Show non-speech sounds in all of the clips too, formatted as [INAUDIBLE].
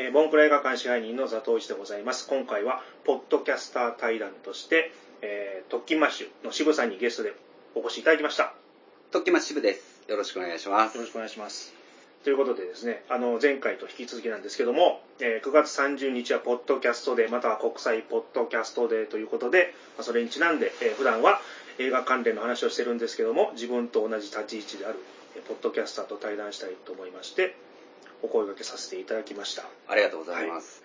えー、ボンクラ映画館支配人の佐藤一でございます。今回は、ポッドキャスター対談として、えー、トッキンマッシュの SHIBU さんにゲストでお越しいただきました。トッキンマッシュ SHIBU です。よろしくお願いします。よろしくお願いします。ということでですね、あの、前回と引き続きなんですけども、えー、9月30日はポッドキャストデー、または国際ポッドキャストデーということで、まあ、それにちなんで、えー、普段は映画関連の話をしてるんですけども、自分と同じ立ち位置である、えー、ポッドキャスターと対談したいと思いまして、お声掛けさせていただきました。ありがとうございます。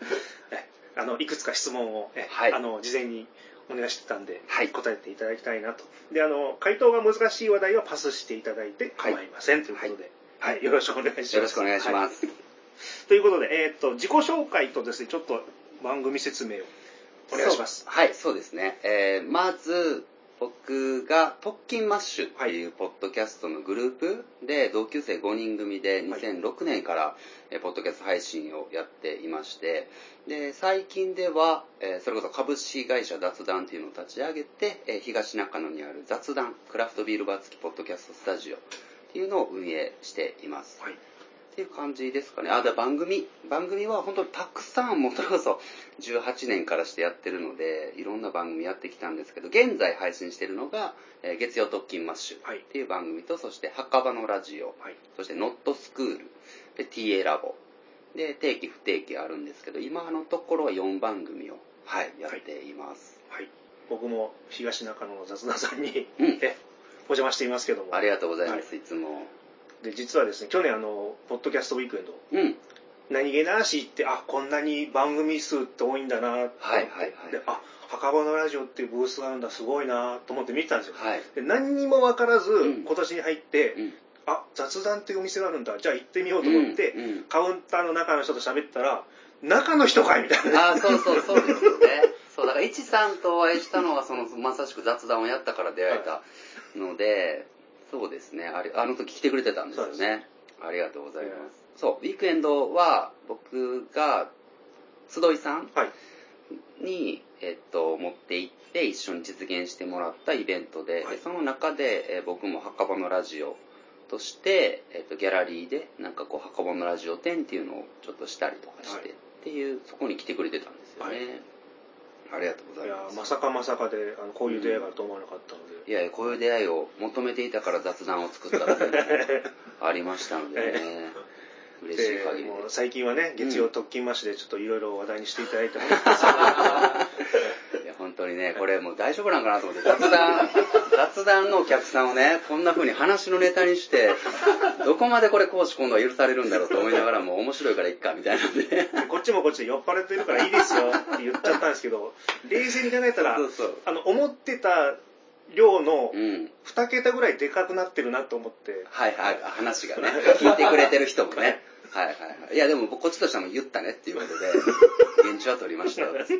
はい、あのいくつか質問を、はい、あの事前にお願いしてたんで、はい、答えていただきたいなと。で、あの回答が難しい話題はパスしていただいて構いません、はい、ということで、はい、よろしくお願いします。よろしくお願いします。ということで、えー、っと自己紹介とですね、ちょっと番組説明をお願いします。はい、そうですね。えー、まず僕が特勤マッシュっていうポッドキャストのグループで同級生5人組で2006年からポッドキャスト配信をやっていましてで最近ではそれこそ株式会社雑談っていうのを立ち上げて東中野にある雑談クラフトビールバー付きポッドキャストスタジオっていうのを運営しています。はいっていう感じですかね。あ、だ番組、番組は本当にたくさん、もそれこそ18年からしてやってるので、いろんな番組やってきたんですけど、現在配信してるのが、えー、月曜特勤マッシュっていう番組と、そして墓場のラジオ、はい、そしてノットスクール、で、TA ラボ、で、定期不定期あるんですけど、今のところは4番組を、はい、やっています。はい。はい、僕も東中野の雑談さんに、うん、え、お邪魔していますけども。ありがとうございます、はい、いつも。で実はですね去年あのポッドキャストウィークエンド、うん、何気なしってあこんなに番組数って多いんだな。はいはいはい。であ墓場のラジオっていうブースがあるんだすごいなと思って見てたんですよ、はい、で何にも分からず、うん、今年に入って、うん、あ雑談っていうお店があるんだ。じゃあ行ってみようと思って、うんうん、カウンターの中の人と喋ったら中の人かいみたいな。あそうそうそうですよね。そうだから一さんとお会いしたのはそのまさしく雑談をやったから出会えたので、そうですね。あれ、あの時来てくれてたんですよね。ありがとうございます。そう、ウィークエンドは僕が、集いさんに、えっと、持って行って一緒に実現してもらったイベントで、はい、その中で、え僕も墓場のラジオとして、えっと、ギャラリーで、なんかこう、墓場のラジオ展っていうのをちょっとしたりとかして、はい、っていう、そこに来てくれてたんですよね。はいありがとうございます。いや、まさかまさかで、あの、こういう出会いがあると思わなかったので。うん、いやこういう出会いを求めていたから雑談を作ったっていうのも [LAUGHS] ありましたのでね。嬉しい限りもう最近はね、月曜特勤マッシュでちょっといろいろ話題にしていただいて、うん、いや、本当にね、これもう大丈夫なんかなと思って、雑談、[LAUGHS] 雑談のお客さんをね、こんな風に話のネタにして、どこまでこれ講師今度は許されるんだろうと思いながらも面白いからいっか、みたいなんで。[LAUGHS] こっちもこっちで酔っ払ってるからいいですよって言っちゃったんですけど、冷静に考えたら、そうそうあの、思ってた量の2桁ぐらいでかくなってるなと思って。はいはい、話がね、聞いてくれてる人もね。はいはいはい。いやでもこっちとしても言ったねっていうことで、現地は取りましたよって。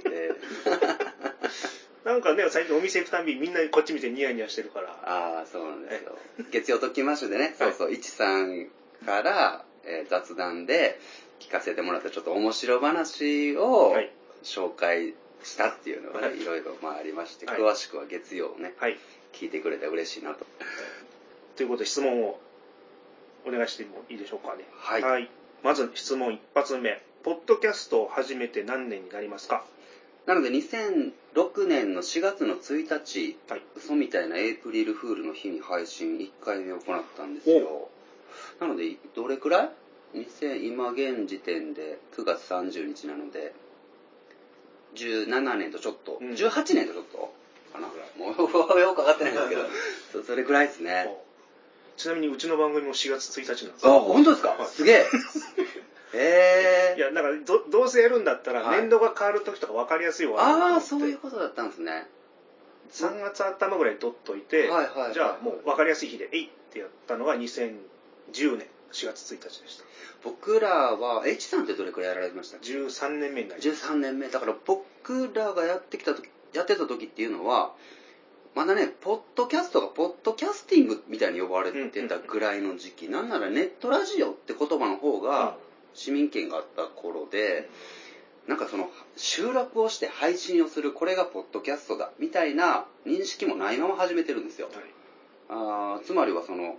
なんかね、最近お店行くたびみんなこっち見てニヤニヤしてるから。ああ、そうなんですよ。月曜ときましてでね、そうそう、いちさんから、えー、雑談で聞かせてもらったちょっと面白話を紹介したっていうのが、ね、いろいろまあありまして、はい、詳しくは月曜をね、はい、聞いてくれて嬉しいなと。ということで質問をお願いしてもいいでしょうかね。はい。はい、まず質問一発目。ポッドキャストを始めて何年になりますか？なので2006年の4月の1日、はい、嘘みたいなエイプリルフールの日に配信1回目を行ったんですよ。なので、どれくらい？今現時点で9月30日なので、17年とちょっと、うん、18年とちょっと？かな？もうよくわかってないんですけど、[LAUGHS] それくらいですね。ちなみにうちの番組も4月1日なんですあ、本当ですか、はい、すげえ。へえ。いや、なんかど、どうせやるんだったら、年度が変わる時とか分かりやすいわ、はい、ああ、そういうことだったんですね。3月頭ぐらいに取っといて、はいはい、じゃあもう分かりやすい日で、えいってやったのが2010年4月1日でした。僕らは、H さんってどれくらいやられました13年目になります。13年目。だから僕らがやってきた時、やってた時っていうのは、まだね、ポッドキャストがポッドキャスティングみたいに呼ばれてたぐらいの時期、なんならネットラジオって言葉の方が市民権があった頃で、なんかその収録をして配信をする、これがポッドキャストだ、みたいな認識もないまま始めてるんですよ。はい、あつまりはその、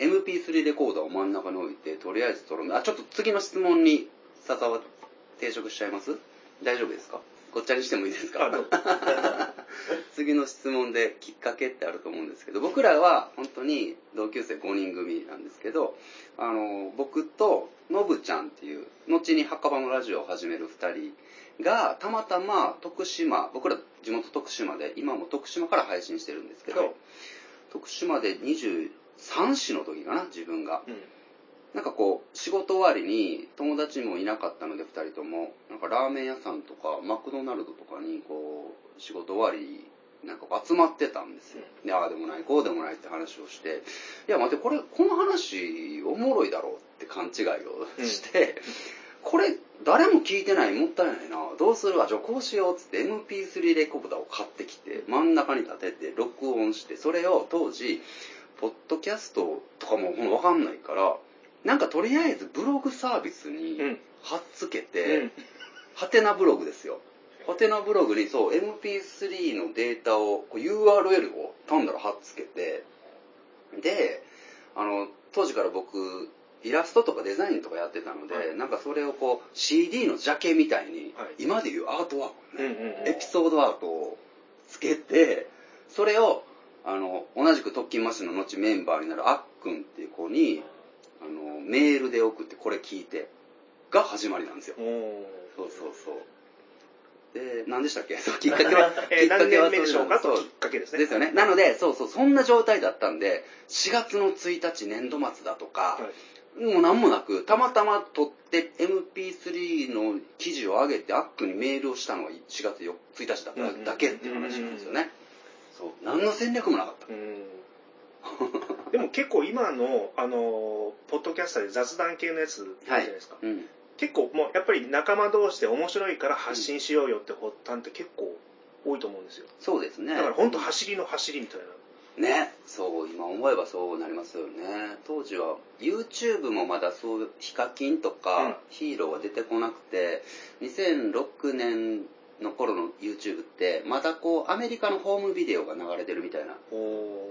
MP3 レコーダーを真ん中に置いて、とりあえず撮る。あ、ちょっと次の質問に誘わっ軽食しちゃいます？大丈夫ですか？ごっちゃにしてもいいですか？[LAUGHS] 次の質問できっかけってあると思うんですけど、僕らは本当に同級生5人組なんですけど、あの、僕とのぶちゃんっていう、後に墓場のラジオを始める2人が、たまたま徳島、僕ら地元徳島で、今も徳島から配信してるんですけど、はい、徳島で23歳の時かな、自分が。うんなんかこう、仕事終わりに友達もいなかったので2人とも、なんかラーメン屋さんとかマクドナルドとかにこう、仕事終わり、なんか集まってたんですよ。で、ああでもない、こうでもないって話をして、いや待って、これ、この話おもろいだろうって勘違いをして、うん、これ誰も聞いてない、もったいないな、どうする？わ、じゃあこうしようっつって MP3 レコーダーを買ってきて、真ん中に立てて録音して、それを当時、ポッドキャストとかもわかんないから、なんかとりあえずブログサービスに貼っつけて、ハテナブログですよ。ハテナブログにそう MP3 のデータを URL を単なる貼っつけてであの当時から僕イラストとかデザインとかやってたので、はい、なんかそれをこう CD のジャケみたいに、はい、今でいうアートワークね、うんうんうん、エピソードアートをつけてそれをあの同じく特勤マッシュの後メンバーになるあっくんっていう子にあのメールで送ってこれ聞いてが始まりなんですよ。そうそうそう。で何でしたっけ？[LAUGHS] そうきっかけは、[LAUGHS] えー、何年目でしょうか？ときっかけですね。ですよね。なのでそうそうそんな状態だったんで4月の1日年度末だとか、はい、もう何もなくたまたま撮って MP3 の記事を上げてアックにメールをしたのが4月1日だっただけっていう話なんですよね、そう何の戦略もなかった、[LAUGHS] でも結構今の、あの、ポッドキャスターで雑談系のやつあるじゃないですか。はいうん、結構もうやっぱり仲間同士で面白いから発信しようよって発端って結構多いと思うんですよ。そうですね。だから本当走りの走りみたいな。ね、そう、今思えばそうなりますよね。当時は YouTube もまだそうヒカキンとかヒーローが出てこなくて、2006年の頃の YouTube ってまだこうアメリカのホームビデオが流れてるみたいな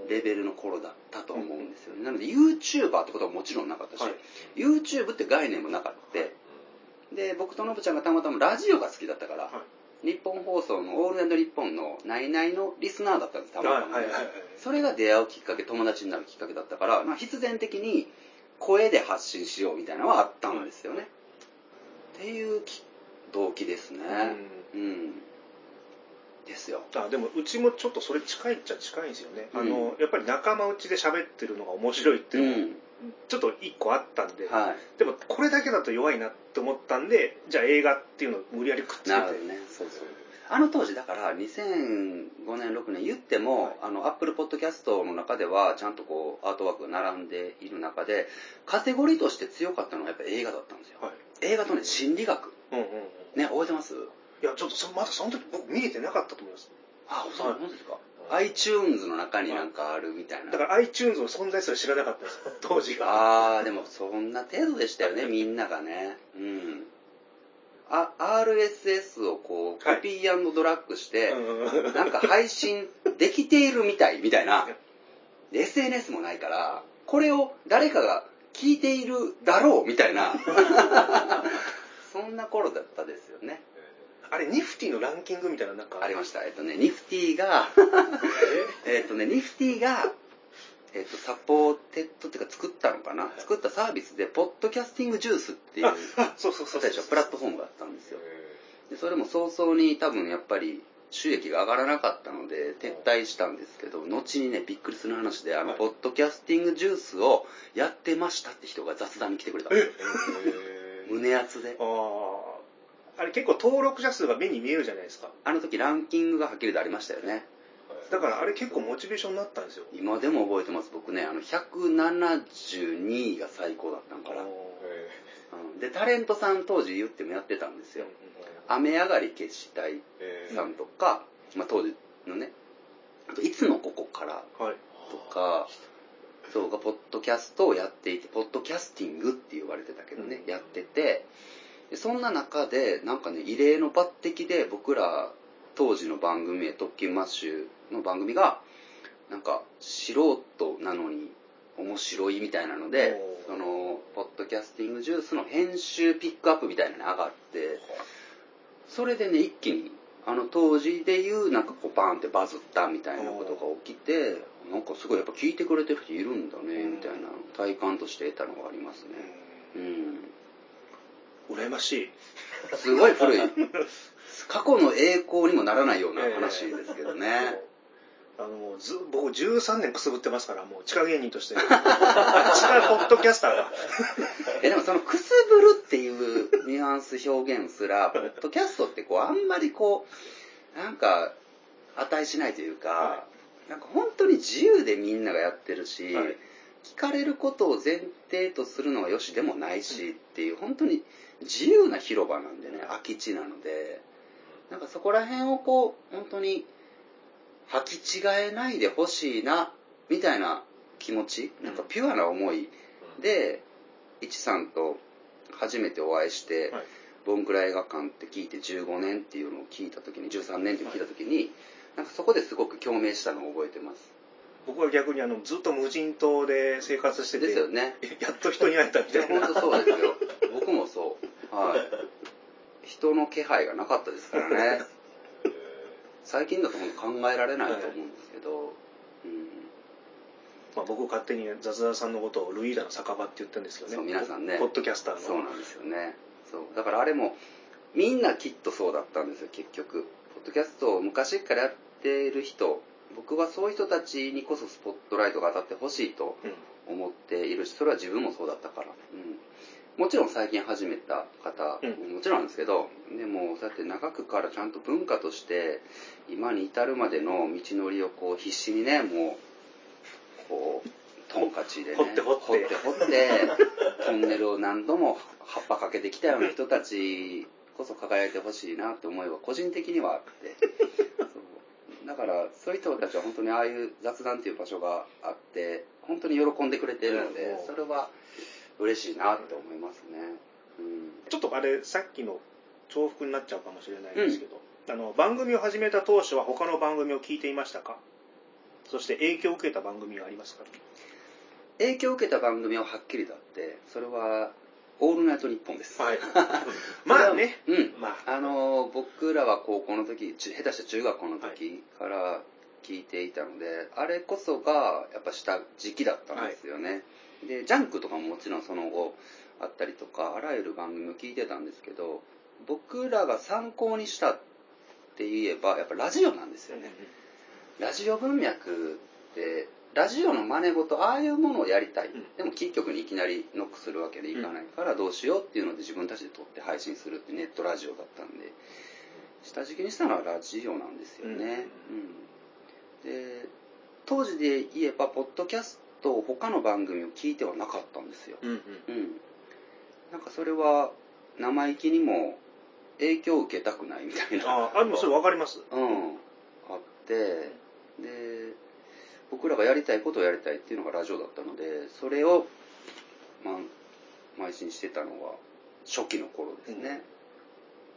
レベルの頃だったと思うんですよね、なので YouTuber ってことはもちろんなかったし、はい、YouTube って概念もなかった、はい、で僕とノブちゃんがたまたまラジオが好きだったから、はい、日本放送の「オールナイトニッポン」の「ナイナイ」のリスナーだったんですたまたま、それが出会うきっかけ友達になるきっかけだったから、まあ、必然的に声で発信しようみたいなのはあったんですよね、っていう動機ですね、うん、ですよ。あでもうちもちょっとそれ近いっちゃ近いんですよね、うん、あのやっぱり仲間内で喋ってるのが面白いっていうのが、ちょっと一個あったんで、はい、でもこれだけだと弱いなって思ったんでじゃあ映画っていうのを無理やりくっつけて。なるほどね。そうそう。あの当時だから2005年6年言っても、はい、あのアップルポッドキャストの中ではちゃんとこうアートワークが並んでいる中でカテゴリーとして強かったのはやっぱ映画だったんですよ、はい、映画とね心理学、うんうんうん、ね覚えてます？いや、ちょっとそまだその時僕見れてなかったと思います。あ、そうなんですか。iTunes の中になんかあるみたいな。だから iTunes の存在すら知らなかったです、[LAUGHS] 当時が。ああ、でもそんな程度でしたよね、みんながね。うん。あ、RSS をこう、コピードラッグして、はい、なんか配信できているみたい、みたいな。SNS もないから、これを誰かが聞いているだろう、みたいな。[LAUGHS] そんな頃だったですよね。あれニフティのランキングみたいななんかありました。えっとねニフティがえ？[LAUGHS] っとねニフティがえっと、サポーテッドっていうか作ったのかな、作ったサービスで、ポッドキャスティングジュースっていう、そうそうそうプラットフォームがあったんですよ。でそれも早々に多分やっぱり収益が上がらなかったので撤退したんですけど、後にね、びっくりする話で、あの、ポッドキャスティングジュースをやってましたって人が雑談に来てくれたんですよ。胸熱で。ああ。あれ結構登録者数が目に見えるじゃないですか。あの時ランキングがはっきりとありましたよね。だからあれ結構モチベーションになったんですよ。今でも覚えてます。僕ね、あの、172位が最高だったんから。で、タレントさん当時言ってもやってたんですよ。雨上がり決死隊さんとか、まあ当時のね、あといつのここからとか、はい、そうがポッドキャストをやっていて、ポッドキャスティングって言われてたけどね、うん、やってて、でそんな中でなんかね異例の抜擢で僕ら当時の番組へ「特勤マッシュ」の番組がなんか素人なのに面白いみたいなのでそのポッドキャスティングジュースの編集ピックアップみたいなのが上がってそれでね一気にあの当時でいうなんかこうバーンってバズったみたいなことが起きてなんかすごいやっぱ聞いてくれてる人いるんだねみたいな体感として得たのがありますね。うん羨ましい。すごい古い。過去の栄光にもならないような話ですけどね、あのず僕13年くすぶってますからもう地下芸人として。地下ポッドキャスターが。えでもそのくすぶるっていうニュアンス表現すらポッドキャストってこうあんまりこうなんか値しないというか、はい、なんか本当に自由でみんながやってるし、はい、聞かれることを前提とするのはよしでもないしっていう本当に自由な広場なんでね空き地なのでなんかそこら辺をこう本当に履き違えないでほしいなみたいな気持ちなんかピュアな思いで一さんと初めてお会いして、はい、ボンクラ映画館って聞いて15年っていうのを聞いた時に13年って聞いた時に、はい、なんかそこですごく共鳴したのを覚えてます。僕は逆にあのずっと無人島で生活しててですよね。[LAUGHS] やっと人に会えたみたいな。本当そうですよ。僕もそ人の気配がなかったですからね。[LAUGHS] 最近だと考えられないと思うんですけど、はい。うん。まあ、僕勝手に雑談さんのことをルイーダの酒場って言ってるんですけどね皆さんね。ポッドキャスターの。そうなんですよね。そう。だからあれもみんなきっとそうだったんですよ結局。ポッドキャストを昔からやっている人。僕はそういう人たちにこそスポットライトが当たってほしいと思っているしそれは自分もそうだったから、うん、もちろん最近始めた方ももちろんなんですけど、でもそうやって長くからちゃんと文化として今に至るまでの道のりをこう必死にねもうこうトンカチでね掘って掘って。掘って掘ってトンネルを何度も葉っぱかけてきたような人たちこそ輝いてほしいなって思いは個人的にはあって。だからそういう人たちは本当にああいう雑談っていう場所があって本当に喜んでくれてるのでそれは嬉しいなって思いますね、うん、ちょっとあれさっきの重複になっちゃうかもしれないんですけど、うん、あの番組を始めた当初は他の番組を聞いていましたか？そして影響を受けた番組はありますか？影響を受けた番組ははっきりだってそれは「オールナイトニッポン」です、はい、[LAUGHS] まあね、うん。まあ、あの僕らは高校の時下手した中学校の時から聞いていたので、はい、あれこそがやっぱした時期だったんですよね、はいでジャンクとかももちろんその後あったりとかあらゆる番組を聞いてたんですけど僕らが参考にしたって言えばやっぱラジオなんですよね、ラジオ文脈ってラジオの真似事ああいうものをやりたい、でもキー局にいきなりノックするわけでいかないからどうしようっていうので自分たちで撮って配信するってネットラジオだったんで下敷きにしたのはラジオなんですよね、うん、で当時で言えばポッドキャスと他の番組を聞いてはなかったんですよ。うん、うんうん、なんかそれは生意気にも影響を受けたくないみたいな。ああ、でもそれ分かります。うん。あって、で、僕らがやりたいことをやりたいっていうのがラジオだったので、それを、まあ、邁進してたのは初期の頃ですね。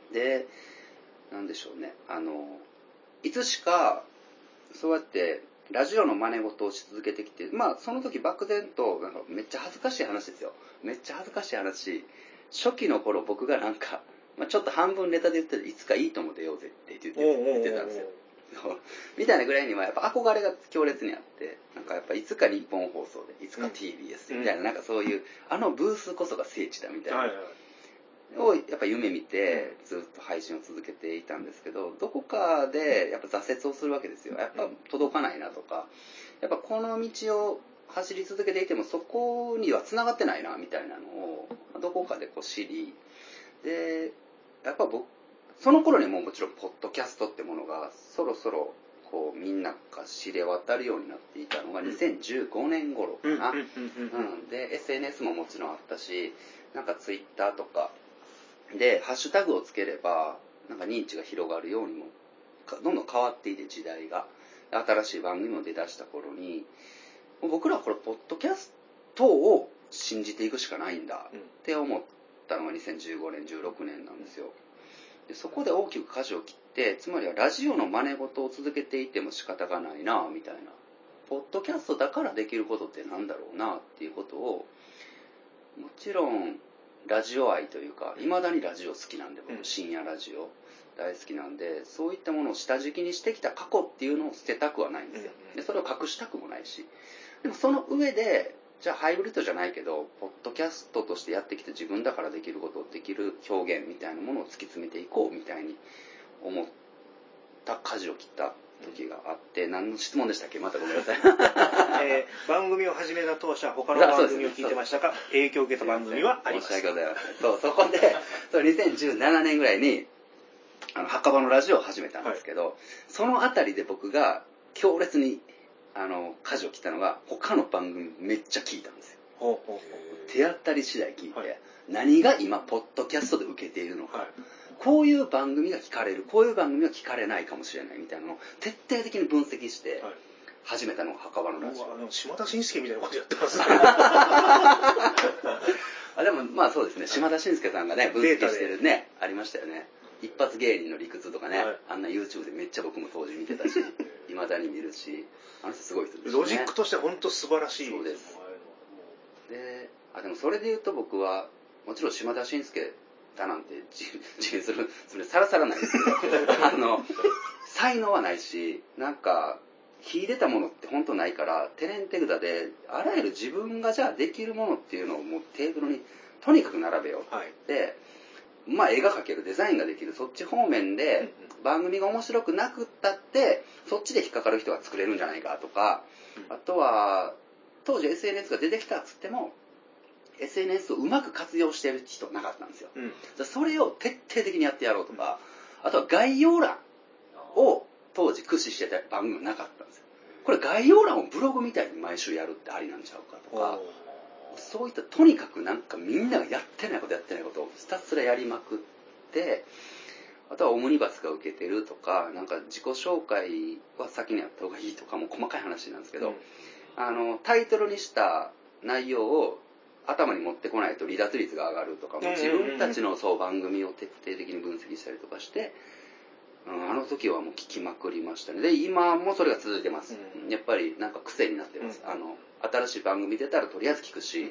うん、で、なんでしょうね。あの、いつしか、そうやってラジオの真似事をし続けてきて、まあその時漠然と、なんかめっちゃ恥ずかしい話ですよ。めっちゃ恥ずかしい話。初期の頃僕がなんか、まあ、ちょっと半分ネタで言ってて、いつかいいとも出ようぜって言ってたんですよ。みたいなぐらいにはやっぱ憧れが強烈にあって、なんかやっぱいつか日本放送で、いつか TBS みたいな、なんかそういう、あのブースこそが聖地だみたいな。をやっぱ夢見てずっと配信を続けていたんですけどどこかでやっぱ挫折をするわけですよ。やっぱ届かないなとかやっぱこの道を走り続けていてもそこにはつながってないなみたいなのをどこかでこう知りでやっぱ僕その頃にももちろんポッドキャストってものがそろそろこうみんなが知れ渡るようになっていたのが2015年頃かな。で SNS ももちろんあったしなんか Twitter とかで、ハッシュタグをつければ、なんか認知が広がるようにも、どんどん変わっていて時代が。新しい番組も出だした頃に、僕らはこれ、ポッドキャストを信じていくしかないんだって思ったのが2015年、16年なんですよ。でそこで大きく舵を切って、つまりはラジオの真似事を続けていても仕方がないな、みたいな。ポッドキャストだからできることってなんだろうな、っていうことを、もちろんラジオ愛というかいまだにラジオ好きなんで僕深夜ラジオ大好きなんでそういったものを下敷きにしてきた過去っていうのを捨てたくはないんですよ、でそれを隠したくもないし。でもその上でじゃあハイブリッドじゃないけどポッドキャストとしてやってきて自分だからできることをできる表現みたいなものを突き詰めていこうみたいに思った舵を切った時があって、何の質問でしたっけ？またごめんなさい。[LAUGHS] えー、番組を始めた当初は他の番組を聞いてましたか？影響を受けた番組はあります。申し訳ございません。そう、そこで、[LAUGHS] そう2017年ぐらいに、あの、墓場のラジオを始めたんですけど、はい、そのあたりで僕が強烈に、あの、舵を切ったのが、他の番組めっちゃ聞いたんですよ。ほうほうほう。手当たり次第聞いて、はい、何が今、ポッドキャストで受けているのか、はいこういう番組が聞かれるこういう番組は聞かれないかもしれないみたいなのを徹底的に分析して始めたのが墓場のラジオ、島田紳介みたいなことやってますね。[LAUGHS] あでもまあそうですね。島田紳介さんがね分析してるねありましたよね。一発芸人の理屈とかね、はい、あんな YouTube でめっちゃ僕も当時見てたし [LAUGHS] いまだに見るしあの人すごい人ですね。ロジックとして本当素晴らしい。そうです。であでもそれで言うと僕はもちろん島田紳介だなんて自信するそれさらさらないですけど [LAUGHS] あの才能はないしなんか秀でたものって本当ないからテレンテグダであらゆる自分がじゃあできるものっていうのをもうテーブルにとにかく並べよう、はい、でまあ絵が描けるデザインができるそっち方面で番組が面白くなくったってそっちで引っかかる人が作れるんじゃないかとか、あとは当時 SNS が出てきたっつっても SNS をうまく活用してる人なかったんですよ、うん、それを徹底的にやってやろうとか、あとは概要欄を当時駆使してた番組なかったんですよ。これ概要欄をブログみたいに毎週やるってありなんちゃうかとかそういったとにかくなんかみんながやってないことやってないことをひたすらやりまくってあとはオムニバスが受けてるとかなんか自己紹介は先にやった方がいいとかも細かい話なんですけど、うん、あのタイトルにした内容を頭に持ってこないと離脱率が上がるとかも自分たちのそう番組を徹底的に分析したりとかして、うん、あの時はもう聞きまくりましたね。で今もそれが続いてます、うん、やっぱりなんか癖になってます、うん、あの新しい番組出たらとりあえず聞くし、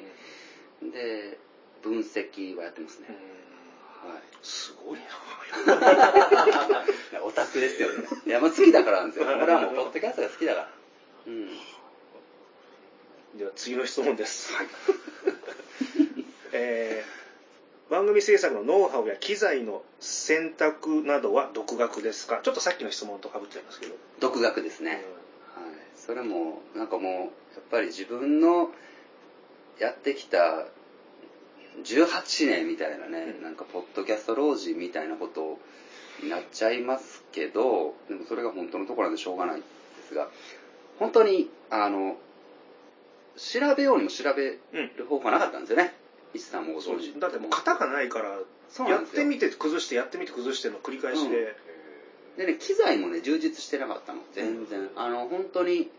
で分析はやってますね、はい、すごいな。[LAUGHS] オタクですよね。いや好きだからなんですよ。俺はもうポッドキャストが好きだから。うん。では次の質問です。はい。[LAUGHS] えー、番組制作のノウハウや機材の選択などは独学ですか？ちょっとさっきの質問とかぶっちゃいますけど。独学ですね。うん、はい。それも、なんかもう、やっぱり自分のやってきた18年みたいなね、うん、なんかポッドキャスト老人みたいなことになっちゃいますけど、でもそれが本当のところなんでしょうがないですが、本当に、あの、調べようにも調べる方法はなかったんですよね。石さんもご存知。だってもう型がないから、やってみて崩して、やってみて崩しての繰り返しで。うん、でね、機材もね、充実してなかったの。全然。うん、あの、本当に、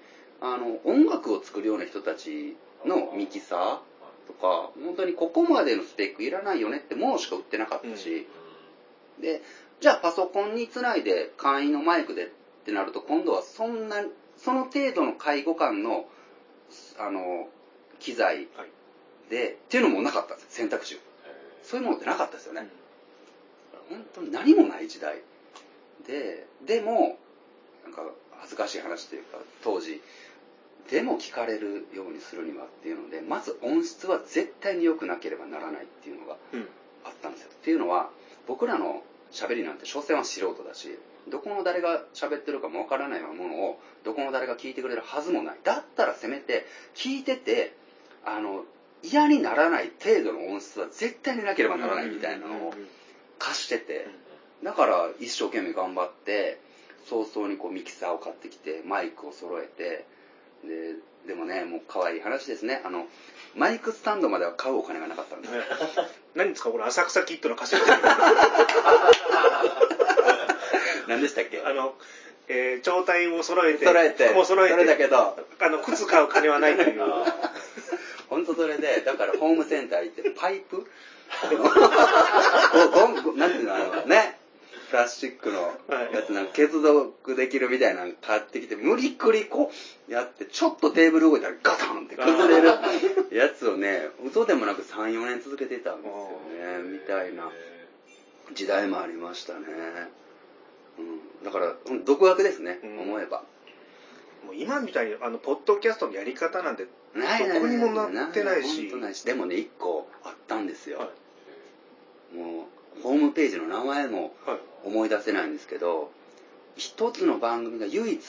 あの、音楽を作るような人たちのミキサーとか、本当にここまでのスペックいらないよねってものしか売ってなかったし、うん、で、じゃあパソコンにつないで簡易のマイクでってなると、今度はそんな、その程度の介護感のあの機材で、はい、っていうのもなかったんです選択肢そういうものってなかったですよね、うん、本当に何もない時代。ででもなんか恥ずかしい話というか当時でも聞かれるようにするにはっていうのでまず音質は絶対に良くなければならないっていうのがあったんですよ、うん、っていうのは僕らの喋りなんて所詮は素人だしどこの誰が喋ってるかもわからないようなものをどこの誰が聞いてくれるはずもない。だったらせめて聞いててあの嫌にならない程度の音質は絶対になければならないみたいなのを貸してて。だから一生懸命頑張って早々にこうミキサーを買ってきてマイクを揃えてででもねもう可愛い話ですね。あのマイクスタンドまでは買うお金がなかったんです [LAUGHS] 何ですかこれ浅草キッドの歌詞 [LAUGHS] 何でしたっけ？あの、えー、状態を揃えて、揃えて、も揃えて、それだけど、あの、靴買う金はないという。[LAUGHS] 本当それで、だからホームセンター行って、パイプ？[LAUGHS] なんていうのあのね、プラスチックのやつなんか継続できるみたいなの買ってきて、無理くりこうやって、ちょっとテーブル動いたらガタンって崩れるやつをね、嘘でもなく3、4年続けてたんですよね、みたいな時代もありましたね。うん、だから独学ですね、うん、思えば。もう今みたいにあのポッドキャストのやり方なんてどこにもなってないし。でもね1個あったんですよ、はい、もうホームページの名前も思い出せないんですけど、一つの番組が唯一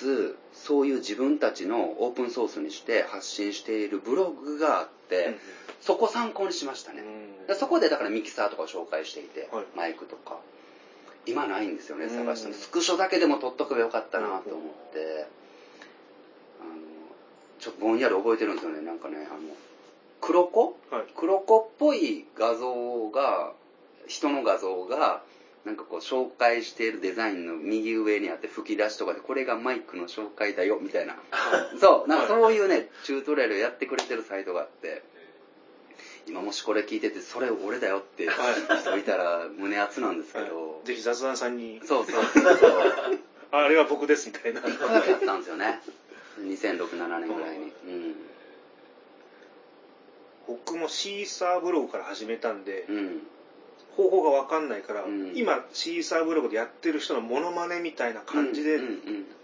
そういう自分たちのオープンソースにして発信しているブログがあって、うん、そこ参考にしましたね、うん、そこでだからミキサーとかを紹介していて、はい、マイクとか今ないんですよね探してスクショだけでも撮っとけばよかったなと思って、あのちょっとぼんやり覚えてるんですよね。なんかねあの黒子、はい、黒子っぽい画像が人の画像がなんかこう紹介しているデザインの右上にあって吹き出しとかでこれがマイクの紹介だよみたいな。そうなんかそういうねチュートリアルやってくれてるサイトがあって今もしこれ聞いててそれ俺だよって人いたら胸熱なんですけど、はい、ぜひ雑談さんに。そうそう。[LAUGHS] そうあれは僕ですみたいな。1個だけあったんですよね。2006-7年ぐらいに、うん、僕もシーサーブログから始めたんで、うん。方法が分かんないから、うん、今シーサーブログでやってる人のモノマネみたいな感じで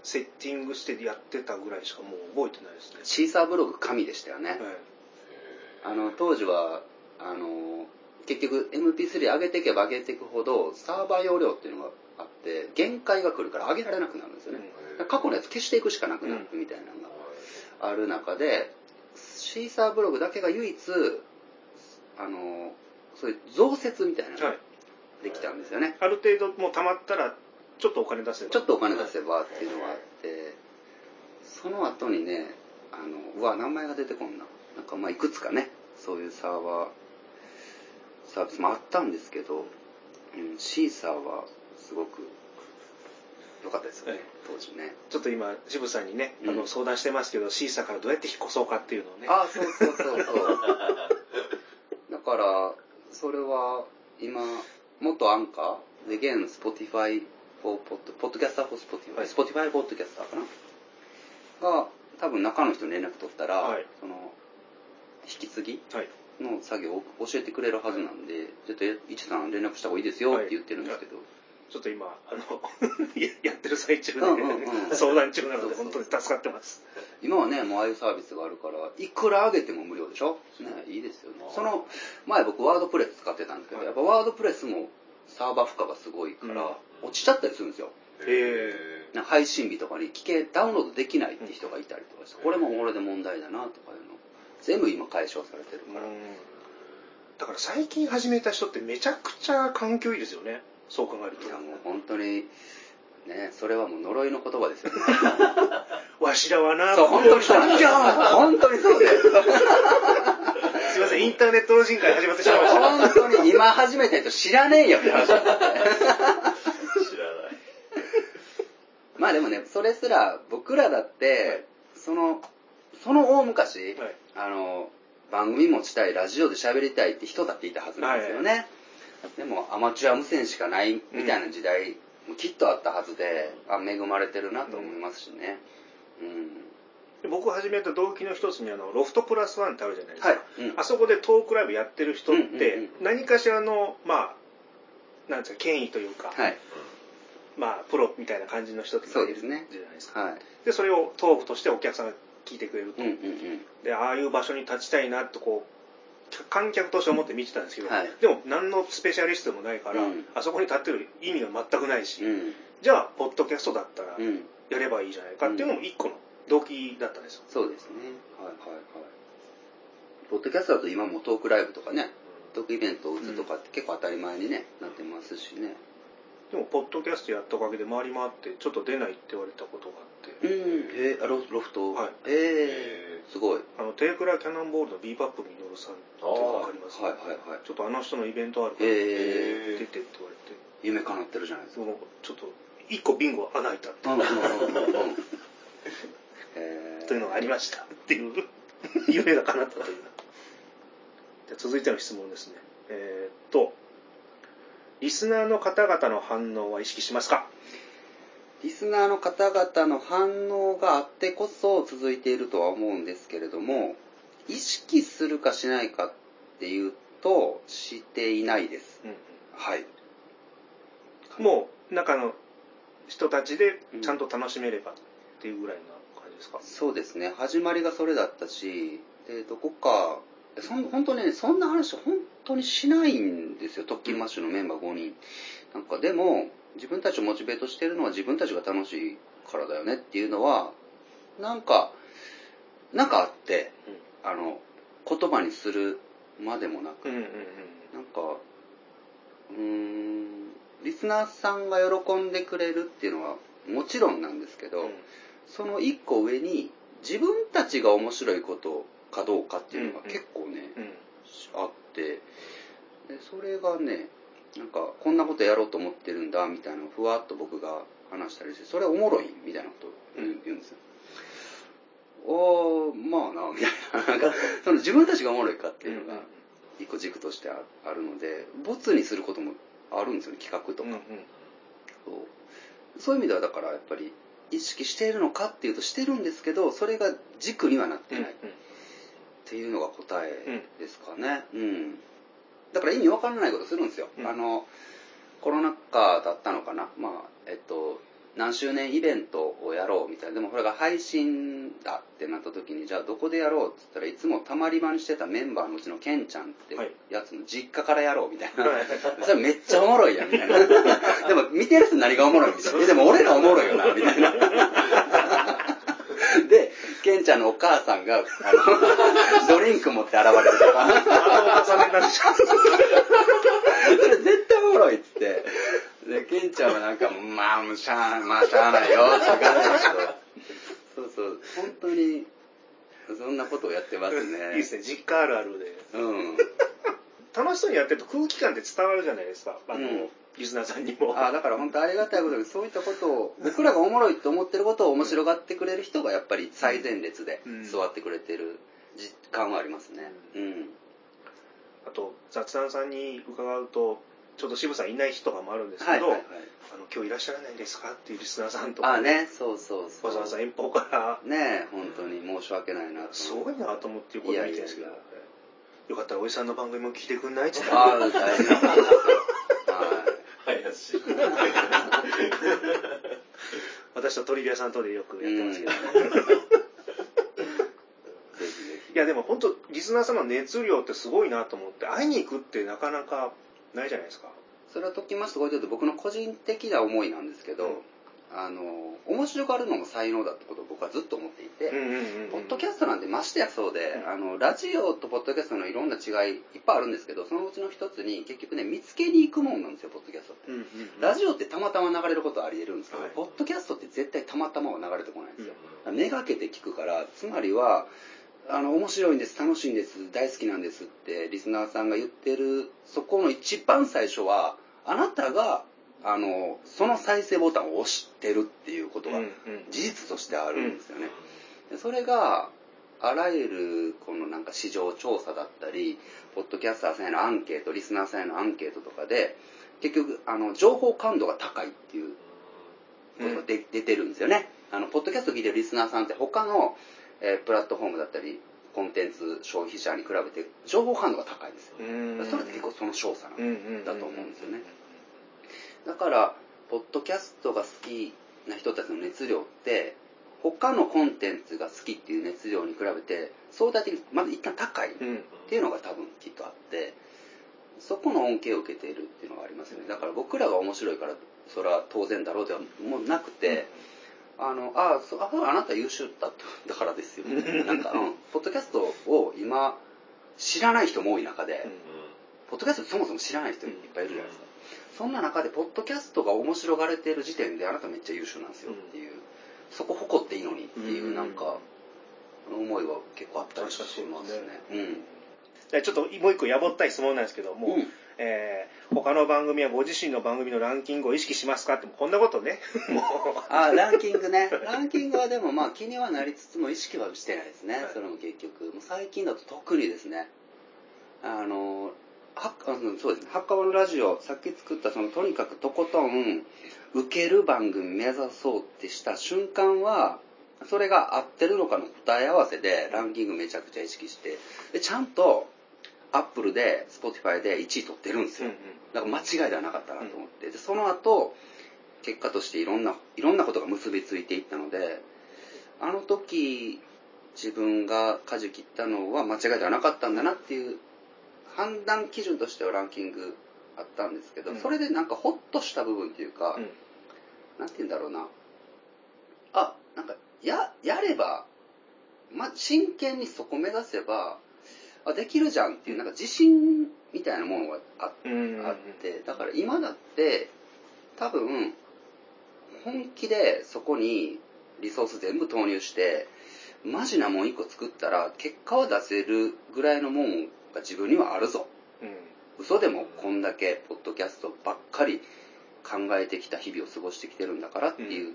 セッティングしてやってたぐらいしかもう覚えてないですね。シーサーブログ神でしたよね、はい、あの当時はあの結局 MP3 上げていけば上げていくほどサーバー容量っていうのがあって限界が来るから上げられなくなるんですよね、うん、過去のやつ消していくしかなくなるみたいなのがある中で、シーサーブログだけが唯一あのそういう増設みたいなのができたんですよね、ある程度もう溜まったらちょっとお金出せば。ちょっとお金出せばっていうのがあって、その後にねあのうわ名前が出てこんな。なんかまあいくつかねそういうサーバーサービスもあったんですけど、うん、シーサーはすごく良かったですよね、当時ね。ちょっと今渋さんにね、あの相談してますけど、シーサーからどうやって引っ越そうかっていうのをね。あそうそうそうそう。[LAUGHS] だからそれは今元アンカーで現 Spotify for ポッドポッドキャスター for Spotify、はい、Spotify ポッドキャスターかな？が多分中の人に連絡取ったら、はい、その引き継ぎの作業を教えてくれるはずなんで、ちょっと一さん連絡した方がいいですよって言ってるんですけど、ちょっと今、あの、[LAUGHS] やってる最中で、相談中なので、本当に助かってます。今はね、もうああいうサービスがあるから、いくら上げても無料でしょ？ね、いいですよね。その、前僕ワードプレス使ってたんですけど、やっぱワードプレスもサーバー負荷がすごいから、落ちちゃったりするんですよ。へ配信日とかに聞け、ダウンロードできないって人がいたりとかして、これもこれで問題だなとかいうの、全部今解消されてるから。だから最近始めた人ってめちゃくちゃ環境いいですよね。そう考えると。いやもう本当に、ね、それはもう呪いの言葉ですよね。[LAUGHS] わしらはな、そう、本当にそう。本当にそうです。[LAUGHS] すいません、インターネットの人会始まってしまいました。本当に今始めた人知らねえよって話だった [LAUGHS] 知らない。まあでもね、それすら僕らだって、はい、その、その大昔、はい、あの、番組持ちたい、ラジオで喋りたいって人だっていたはずなんですよね。はいでもアマチュア無線しかないみたいな時代もきっとあったはずで、あ恵まれてるなと思いますしね。うん、僕始めた動機の一つにあのロフトプラスワンってあるじゃないですか、はい。うん、あそこでトークライブやってる人って何かしらのまあなんですか権威というか、はい、まあプロみたいな感じの人ってそうですねじゃないですか、はい、でそれをトークとしてお客さんが聞いてくれると、うんうんうん、でああいう場所に立ちたいなとこう観客として思って見てたんですけど、はい、でも何のスペシャリストでもないから、うん、あそこに立ってる意味が全くないし、うん、じゃあポッドキャストだったらやればいいじゃないかっていうのも一個の動機だったんですよ、そうですね。はいはいはい。ポッドキャストだと今もトークライブとかねトークイベントを打つとかって結構当たり前に、ね、なってますしねでもポッドキャストやったおかげで回り回ってちょっと出ないって言われたことがあって。うん。へえロロフト。はい。え。えすごい。あのテイクラキャノンボールのビーバップミノルさんってわかります。はいはいはい。ちょっとあの人のイベントあるから出てって言われて。夢叶ってるじゃないですか。もうちょっと一個ビンゴ穴開いたって。というのがありましたっていう。[LAUGHS] 夢が叶ったという。じゃ続いての質問ですね。えー、っとリスナーの方々の反応は意識しますか？リスナーの方々の反応があってこそ続いているとは思うんですけれども、意識するかしないかっていうと、していないです。うん、はい。もう、中の人たちでちゃんと楽しめればっていうぐらいな感じですか、うん、そうですね。始まりがそれだったしでどこかそ本当ねそんな話本当にしないんですよ。特勤マッシュのメンバー5人。なんかでも自分たちをモチベートしてるのは自分たちが楽しいからだよねっていうのはなんかなんかあって、うん、あの言葉にするまでもなく、うんうんうん、なんかうんリスナーさんが喜んでくれるっていうのはもちろんなんですけど、うん、その一個上に自分たちが面白いことかどうかっていうのが結構ね、うん。うん、あってでそれがねなんかこんなことやろうと思ってるんだみたいなのをふわっと僕が話したりしてそれはおもろいみたいなことを言うん。ですよ。おまあなみたいな。なんかその自分たちがおもろいかっていうのが一個軸としてあるのでボツにすることもあるんですよね企画とか、うんうん、そう。そういう意味ではだからやっぱり意識しているのかっていうとしてるんですけどそれが軸にはなってないっていうのが答えですかね。うん、だから意味わからないことするんですよ、うん、あのコロナ禍だったのかな。まあえっと何周年イベントをやろうみたいな。でもこれが配信だってなった時にじゃあどこでやろうって言ったらいつもたまり場にしてたメンバーのうちのケンちゃんってやつの実家からやろうみたいな、はい、それめっちゃおもろいやんみたいな。でも見てる人何がおもろいみたいな。でも俺らおもろいよなみたいな。でケンちゃんのお母さんがあの [LAUGHS] ドリンク持って現れるとか。それ絶対おもろいっつって。で、ケンちゃんはなんか、まあ、もうしゃあ、まあ、しゃあないよって感じだけど、そうそう、本当に、そんなことをやってますね。いいですね、実家あるあるで。うん。楽しそうにやってると空気感って伝わるじゃないですか、あの、うん、リスナーさんにも。あだから本当ありがたいことで、そういったことを、僕らがおもろいと思ってることを面白がってくれる人がやっぱり最前列で座ってくれてる実感はありますね。うん。うん、あと、雑談さんに伺うと、ちょうど渋さんいない日とかもあるんですけど、はいはいはい、あの今日いらっしゃらないんですかっていうリスナーさんとか、あねそうそうそう。わざわざ遠方から。ね本当に申し訳ないなすごいなと思っていうこと見てるんですけど。よかったらおじさんの番組も聞いてくんない？って言ったらああ大変 [LAUGHS] はいし私とトリビアさんとでよくやってますけどね、[LAUGHS] いやでも本当リスナー様の熱量ってすごいなと思って会いに行くってなかなかないじゃないですか。それはときますとこれちょっと僕の個人的な思いなんですけど、うん、あの面白がるのも才能だってことを僕はずっと思っていて、ポッドキャストなんてましてやそうで、うん、あのラジオとポッドキャストのいろんな違いいっぱいあるんですけどそのうちの一つに結局ね見つけに行くもんなんですよポッドキャストって、ラジオってたまたま流れることはありえるんですけど、はい、ポッドキャストって絶対たまたまは流れてこないんですよ、うん、めがけて聞くからつまりはあの、面白いんです、楽しいんです、大好きなんですってリスナーさんが言ってる、そこの一番最初は、あなたが、あの、その再生ボタンを押してるっていうことが事実としてあるんですよね。でそれが、あらゆる、このなんか市場調査だったり、ポッドキャスターさんへのアンケート、リスナーさんへのアンケートとかで、結局、あの、情報感度が高いっていうことがで、うん、出てるんですよね。あの、ポッドキャスト聞いてるリスナーさんって他のえー、プラットフォームだったりコンテンツ消費者に比べて情報感度が高いんですよ。それって結構その少佐なんだと思うんですよねだからポッドキャストが好きな人たちの熱量って他のコンテンツが好きっていう熱量に比べて相対的にまず一旦高いっていうのが多分きっとあってそこの恩恵を受けているっていうのがありますよねだから僕らが面白いからそれは当然だろうではもうなくて、あの、ああ、あなた優秀だだからですよ。なんか、うん、ポッドキャストを今、知らない人も多い中で、うん、ポッドキャストそもそも知らない人いっぱいいるじゃないですか。うん、そんな中で、ポッドキャストが面白がれている時点で、あなためっちゃ優秀なんですよっていう、そこ誇っていいのにっていう、なんか、思いは結構あったりしますね。ね。うん。ちょっともう一個やぼったい質問なんですけども、うん。えー、他の番組はご自身の番組のランキングを意識しますかってこんなことね。[LAUGHS] あランキングね。ランキングはでもまあ気にはなりつつも意識はしてないですね、はい、それも結局。もう最近だと特にですね。あのはそうですね、ハッカーのラジオ、さっき作ったそのとにかくとことん受ける番組目指そうってした瞬間は、それが合ってるのかの答え合わせでランキングめちゃくちゃ意識して、でちゃんとアップルで、スポティファイで1位取ってるんですよ。だから間違いではなかったなと思って。で、その後、結果としていろんないろんなことが結びついていったのであの時自分が舵切ったのは間違いではなかったんだなっていう判断基準としてはランキングあったんですけど、うん、それでなんかホッとした部分っていうか、うん、なんて言うんだろうな。あなんかややれば、ま、真剣にそこ目指せばあできるじゃんっていうなんか自信みたいなものがあ,、あってだから今だって多分本気でそこにリソース全部投入してマジなもん1個作ったら結果は出せるぐらいのもんが自分にはあるぞ、うん、嘘でもこんだけポッドキャストばっかり考えてきた日々を過ごしてきてるんだからっていう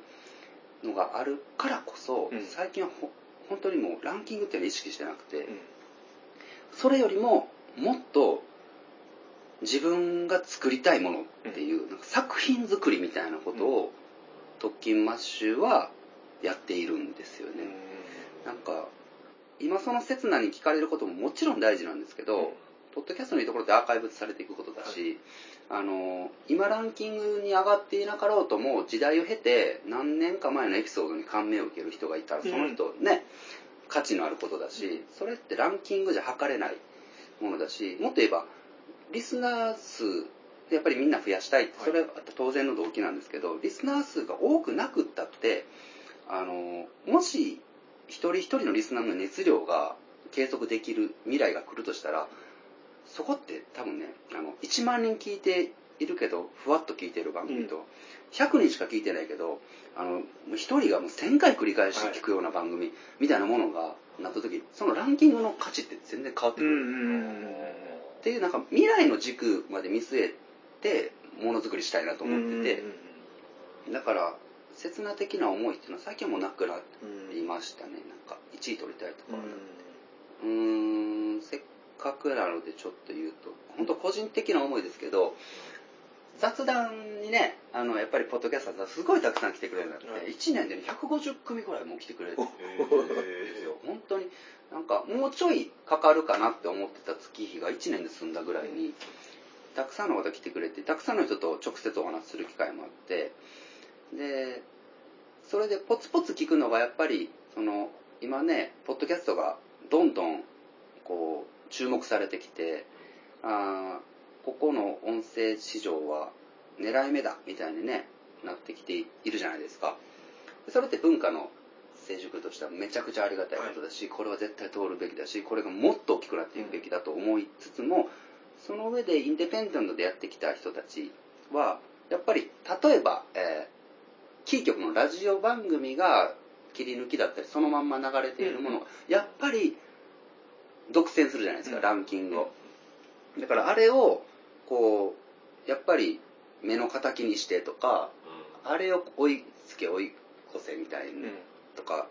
のがあるからこそ、うん、最近はほ本当にもうランキングっていうのを意識してなくて、うん、それよりももっと自分が作りたいものっていう、なんか作品作りみたいなことを、特勤マッシュはやっているんですよね。なんか、今その刹那に聞かれることももちろん大事なんですけど、ポッドキャストのいいところってアーカイブされていくことだし、あの、今ランキングに上がっていなかろうとも、時代を経て何年か前のエピソードに感銘を受ける人がいたら、その人ね、価値のあることだし、それってランキングじゃ測れないものだし、もっと言えば、リスナー数やっぱりみんな増やしたいそれは当然の動機なんですけどリスナー数が多くなくったってあのもし一人一人のリスナーの熱量が継続できる未来が来るとしたらそこって多分ねあの1万人聞いているけどふわっと聞いてる番組と、100人しか聞いてないけどあの1人がもう1000回繰り返し聞くような番組みたいなものがなった時そのランキングの価値って全然変わってくる。っていうなんか未来の軸まで見据えてものづくりしたいなと思ってて、だから刹那的な思いっていうのは最近はもうなくなりましたね、なんか1位取りたいとかうーんせっかくなのでちょっと言うと本当個人的な思いですけど雑談にねあのやっぱりポッドキャスターすごいたくさん来てくれるなって、1年で、ね、150組ぐらいもう来てくれるんですよ。本当に。なんかもうちょいかかるかなって思ってた月日が1年で済んだぐらいにたくさんの方来てくれてたくさんの人と直接お話しする機会もあってでそれでポツポツ聞くのがやっぱりその今ねポッドキャストがどんどんこう注目されてきてあここの音声市場は狙い目だみたいにねなってきているじゃないですか。それって文化の成熟としてはめちゃくちゃありがたいことだし、これは絶対通るべきだしこれがもっと大きくなっていくべきだと思いつつもその上でインデペンデントでやってきた人たちはやっぱり例えば、えー、キー局のラジオ番組が切り抜きだったりそのまんま流れているものがやっぱり独占するじゃないですか、ランキングを。だからあれをこうやっぱり目の敵にしてとか、あれを追いつけ追い越せみたいにとか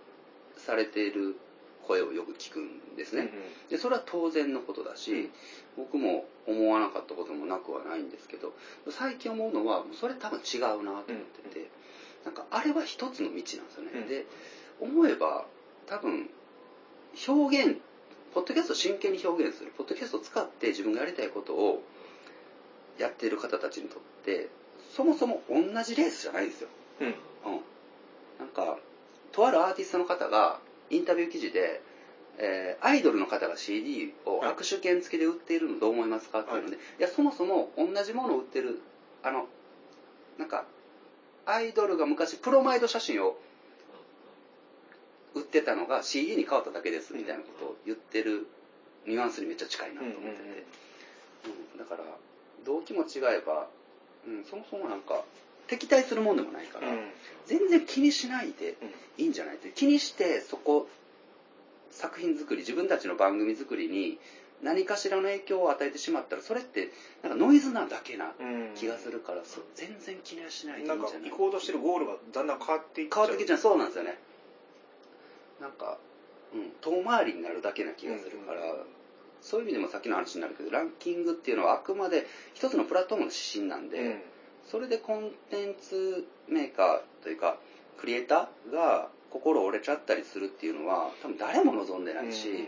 されている声をよく聞くんですね。でそれは当然のことだし、僕も思わなかったこともなくはないんですけど最近思うのはそれ多分違うなと思ってて、なんかあれは一つの道なんですよね。で思えば多分表現ポッドキャストを真剣に表現するポッドキャストを使って自分がやりたいことをやっている方たちにとってそもそも同じレースじゃないんですよ。うん、うん、なんかとあるアーティストの方がインタビュー記事で、えー、アイドルの方が CD を握手券付きで売っているのどう思いますかっていうので、はい、いやそもそも同じものを売ってるあのなんかアイドルが昔プロマイド写真を売ってたのが CD に変わっただけですみたいなことを言ってるニュアンスにめっちゃ近いなと思ってて、うん、だから動機も違えば、うん、そもそもなんか敵対するもんでもないから、うん、全然気にしないでいいんじゃないって、気にしてそこ作品作り自分たちの番組作りに何かしらの影響を与えてしまったらそれってなんかノイズなだけな気がするから、うん、全然気にはしないでいいんじゃない。なんか行こうとしてるゴールがだんだん変わっていっちゃう。変わってきちゃうそうなんですよね。なんか、うん、遠回りになるだけな気がするから、うん、そういう意味でもさっきの話になるけどランキングっていうのはあくまで一つのプラットフォームの指針なんで、うん。それでコンテンツメーカーというかクリエイターが心折れちゃったりするっていうのは多分誰も望んでないし、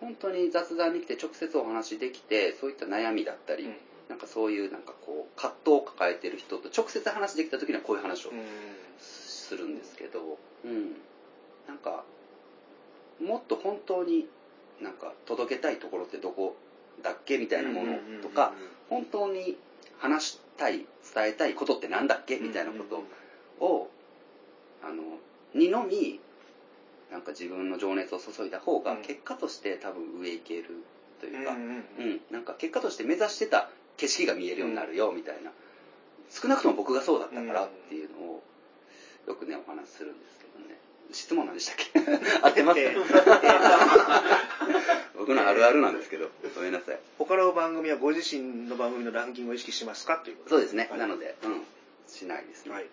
本当に雑談に来て直接お話できてそういった悩みだったり、なんかそういうなんかこう葛藤を抱えてる人と直接話できた時にはこういう話をするんですけど、うん、なんかもっと本当になんか届けたいところってどこだっけみたいなものとか本当に話したい伝えたいことって何だっけみたいなことをあのにのみなんか自分の情熱を注いだ方が結果として多分上行けるというか、うん、なんか結果として目指してた景色が見えるようになるよみたいな。少なくとも僕がそうだったからっていうのをよくねお話しするんですけどね。質問何でしたっけ？[LAUGHS] 当てます、[LAUGHS] 僕のあるあるなんですけどごめんなさい。他の番組はご自身の番組のランキングを意識しますか？というそうですね、はい、なので、うん、しないですね、はい。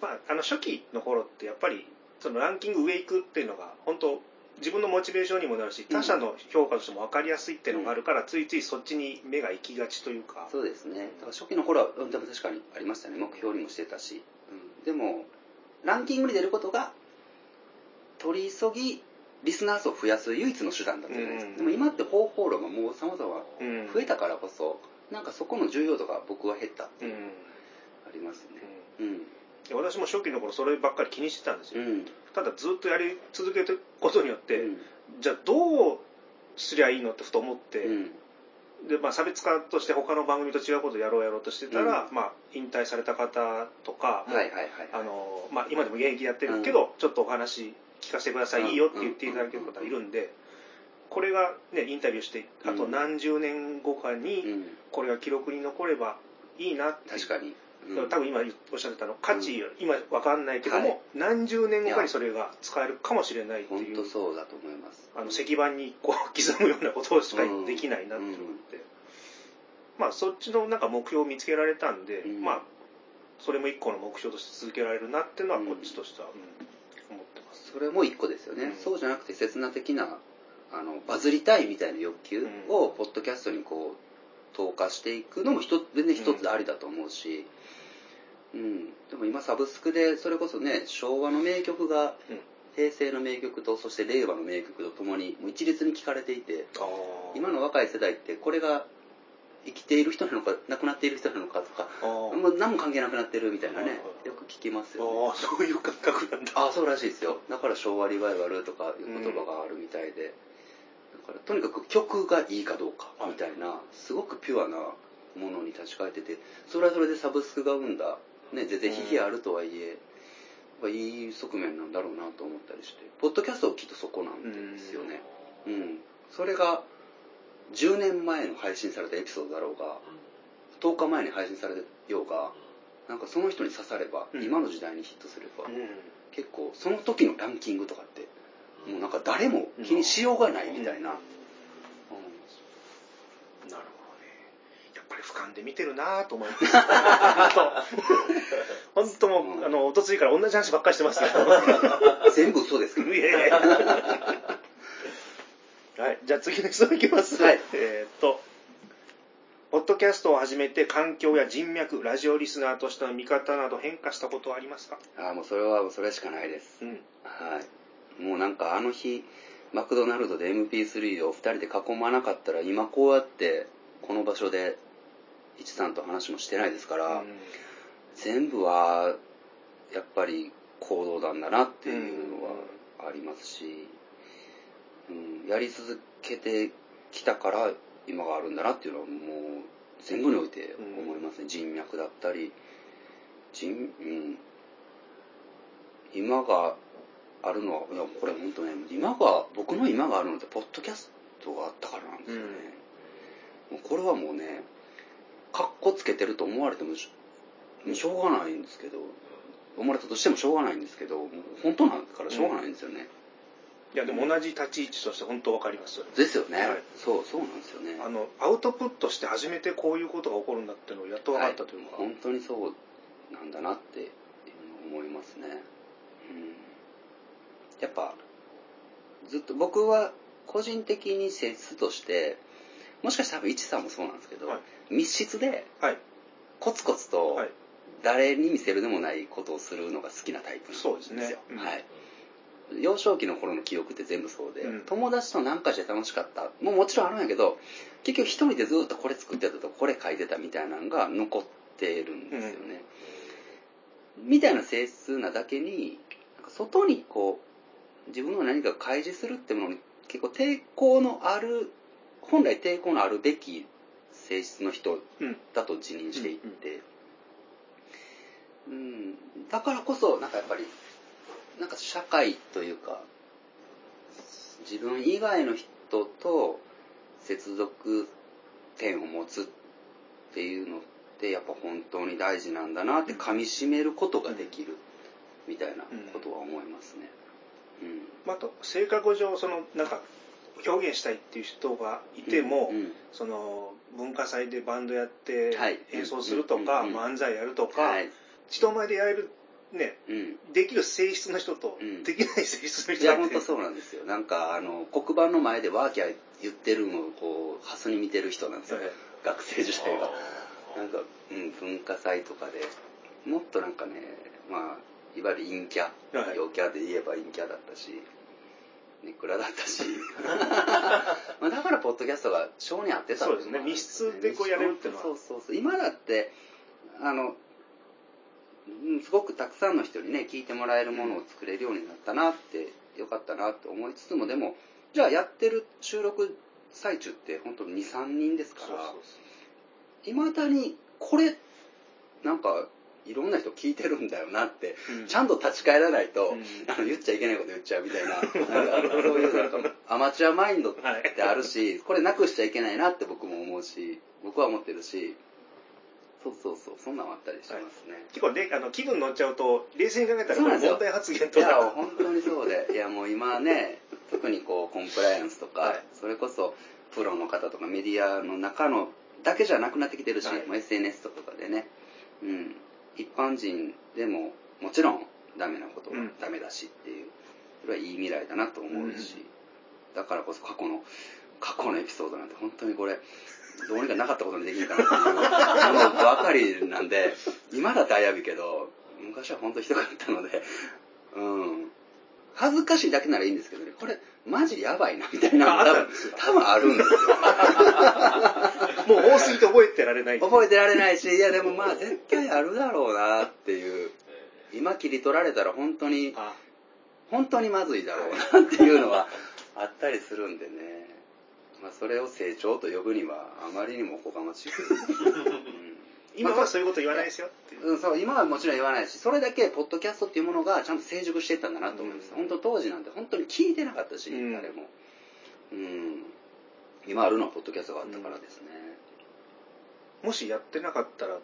まあ、あの初期の頃ってやっぱりそのランキング上行くっていうのが本当自分のモチベーションにもなるし他者の評価としても分かりやすいっていうのがあるから、ついついそっちに目が行きがちというか。そうですね。だから初期の頃はでも確かにありましたね。目標にもしてたし、うん、でもランキングに出ることが取り急ぎリスナー数を増やす唯一の手段だったじゃないですか、うん、でも今って方法論がもうさまざま増えたからこそ、うん、なんかそこの重要度が僕は減ったっていうのがありますね、うん、うん私も初期の頃そればっかり気にしてたんですよ、うん、ただずっとやり続けてることによって、うん、じゃあどうすりゃいいのってふと思って、うん、でまあ、差別化として他の番組と違うことをやろうやろうとしてたら、まあ、引退された方とか、今でも現役やってるけど、ちょっとお話聞かせてください、いいよって言っていただける方いるんで。これが、ね、インタビューしてあと何十年後かにこれが記録に残ればいいなって確かにうん、多分今おっしゃってたの価値、うん、今分かんないけども、はい、何十年後かにそれが使えるかもしれないっていう本当そうだと思います。あの石板にこう [LAUGHS] 刻むようなことしかできないなって思って、うん、まあそっちのなんか目標を見つけられたんで、まあそれも一個の目標として続けられるなっていうのはこっちとしては、思ってます。それも一個ですよね、そうじゃなくて刹那的なあのバズりたいみたいな欲求をポッドキャストにこう投下していくのも全然一つありだと思うし、うん、でも今サブスクでそれこそね昭和の名曲が、平成の名曲とそして令和の名曲とともにもう一律に聴かれていて今の若い世代ってこれが生きている人なのか亡くなっている人なのかとかもう何も関係なくなってるみたいなねよく聞きますよ、ね、ああそういう感覚なんだ。ああそうらしいですよ。だから昭和リバイバルとかいう言葉があるみたいで、だからとにかく曲がいいかどうかみたいなすごくピュアなものに立ち返っててそれはそれでサブスクが生んだね、全然引きあるとはいえ、うん、いい側面なんだろうなと思ったりしてポッドキャストはきっとそこなんですよね、うん、うん、それが10年前の配信されたエピソードだろうが10日前に配信されようがなんかその人に刺されば、うん、今の時代にヒットすれば、結構その時のランキングとかってもうなんか誰も気にしようがないみたいな、俯瞰で見てるなと思います。[LAUGHS] 本当もう、あの、おとついから同じ話ばっかりしてますけど。[LAUGHS] 全部嘘ですけど。いやいやはい、じゃあ次の質問いきます。はい。えっと、ポッドキャストを始めて環境や人脈、ラジオリスナーとしての見方など変化したことはありますか？ああ、もうそれは、それしかないです。うん。はい。もうなんかあの日、マクドナルドで MP3 を2人で囲まなかったら今こうやってこの場所で一さんと話もしてないですから、うん、全部はやっぱり行動なんだなっていうのはありますし、うん、やり続けてきたから今があるんだなっていうのはもう全部において思いますね、うん、人脈だったり人、うん、今があるのはいやこれ本当ね今が僕の今があるのってポッドキャストがあったからなんですよね、うん、これはもうねかっこつけてると思われてもしょうがないんですけど思われたとしてもしょうがないんですけど本当なんだからしょうがないんですよね、いやでも同じ立ち位置として本当わかります。ですよね、はい、そうそうなんですよね。あのアウトプットして初めてこういうことが起こるんだっていうのをやっと分かったというか、はい、本当にそうなんだなって思いますね、うん、やっぱずっと僕は個人的に性質としてもしかしたら多分一さんもそうなんですけど、はい、密室で、コツコツと、誰に見せるでもないことをするのが好きなタイプなんですよ。はい。幼少期の頃の記憶って全部そうで、うん、友達と何かして楽しかった。もうもちろんあるんやけど結局一人でずっとこれ作ってたとかこれ書いてたみたいなのが残ってるんですよね、うん、みたいな性質なだけに外にこう自分の何かを開示するってものに結構抵抗のある本来抵抗のあるべき性質の人だと自認していって、うん、だからこそなんかやっぱりなんか社会というか自分以外の人と接続点を持つっていうのってやっぱ本当に大事なんだなって噛みしめることができるみたいなことは思いますね。うん、まあ、と性格上そのなんか表現したいっていう人がいても、うんうん、その文化祭でバンドやって演奏するとか、漫才やるとか、はい、人前でやれるね、うん、できる性質の人と、できない性質の人いや本当そうなんですよ。なんかあの黒板の前でワーキャー言ってるのをこうハスに見てる人なんですよ、はい、学生時代がなんか、うん、文化祭とかで。もっとなんかねまあいわゆる陰キャ、はい、陽キャで言えば陰キャだったしネクラだったし。[LAUGHS] まあだからポッドキャストが性に合ってたそうですね。密室でこうやれるっていうのは。そうそうそう。今だってあのすごくたくさんの人にね聞いてもらえるものを作れるようになったなってよかったなって思いつつもでもじゃあやってる収録最中って本当に23人ですからいまだにこれなんかいろんな人聞いてるんだよなって、うん、ちゃんと立ち返らないと、うん、あの言っちゃいけないこと言っちゃうみたいな。[LAUGHS] そういうなんかアマチュアマインドってあるし、はい、これなくしちゃいけないなって僕も思うし僕は思ってるしそうそうそうそんなんあったりしますね、はい、結構であの気分乗っちゃうと冷静に考えたら問題発言とか。いや本当にそうで。いやもう今ね特にこうコンプライアンスとか、はい、それこそプロの方とかメディアの中のだけじゃなくなってきてるし、はい、SNS とかでね、うん、一般人でももちろんダメなことはダメだしっていう、それはいい未来だなと思うし、うん、だからこそ過去の過去のエピソードなんて本当にこれどうにかなかったことにできるかなっていう [LAUGHS] のばかりなんで、今だって危ういけど、昔は本当ひどかったので、うん。恥ずかしいだけならいいんですけどね、これ、マジやばいな、みたいな。多分、多分あるんですよ。もう多すぎて覚えてられない。覚えてられないし、いやでもまあ絶対あるだろうなっていう。今切り取られたら本当に、本当にまずいだろうなっていうのは [LAUGHS] あったりするんでね。まあ、それを成長と呼ぶにはあまりにもおこがましい、[LAUGHS] 今はそういうこと言わないですよってう。ん、そう今はもちろん言わないしそれだけポッドキャストっていうものがちゃんと成熟していったんだなと思います、うん、本当当時なんて本当に聞いてなかったし、うん、誰も。うん。今あるのはポッドキャストがあったからですね、うん、もしやってなかったらっ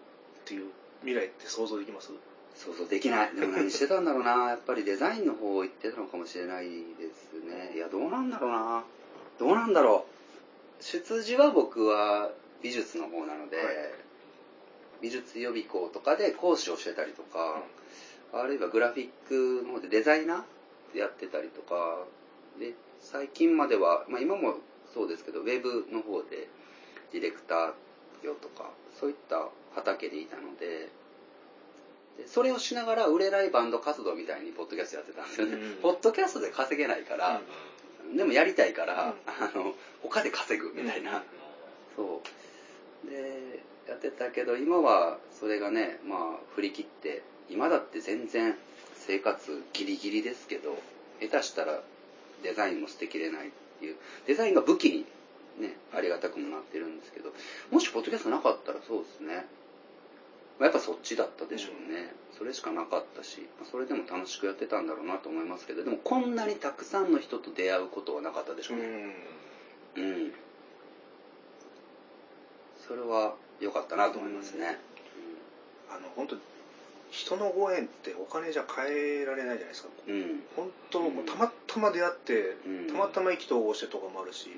ていう未来って想像できます？想像できない。でも何してたんだろうな。やっぱりデザインの方行ってたのかもしれないですね。いやどうなんだろうな。どうなんだろう。出自は僕は美術の方なので、はい、美術予備校とかで講師をしてたりとか、うん、あるいはグラフィックの方でデザイナーやってたりとかで最近までは、まあ、今もそうですけどウェブの方でディレクター業とかそういった畑でいたのででそれをしながら売れないバンド活動みたいにポッドキャストやってたんですよね、うん、ポッドキャストで稼げないから、でもやりたいから、うん、あの他で稼ぐみたいな、うん、そう。でやってたけど今はそれがねまあ振り切って今だって全然生活ギリギリですけど下手したらデザインも捨てきれないっていうデザインが武器にねありがたくもなってるんですけどもしポッドキャストなかったらそうですね。やっぱそっちだったでしょうね、うん、それしかなかったしそれでも楽しくやってたんだろうなと思いますけどでもこんなにたくさんの人と出会うことはなかったでしょうね。うん、うん、それは良かったなと思いますね、うん、あの本当人のご縁ってお金じゃ変えられないじゃないですか、うん、本当、うん、たまたま出会って、たまたま意気投合してとかもあるし、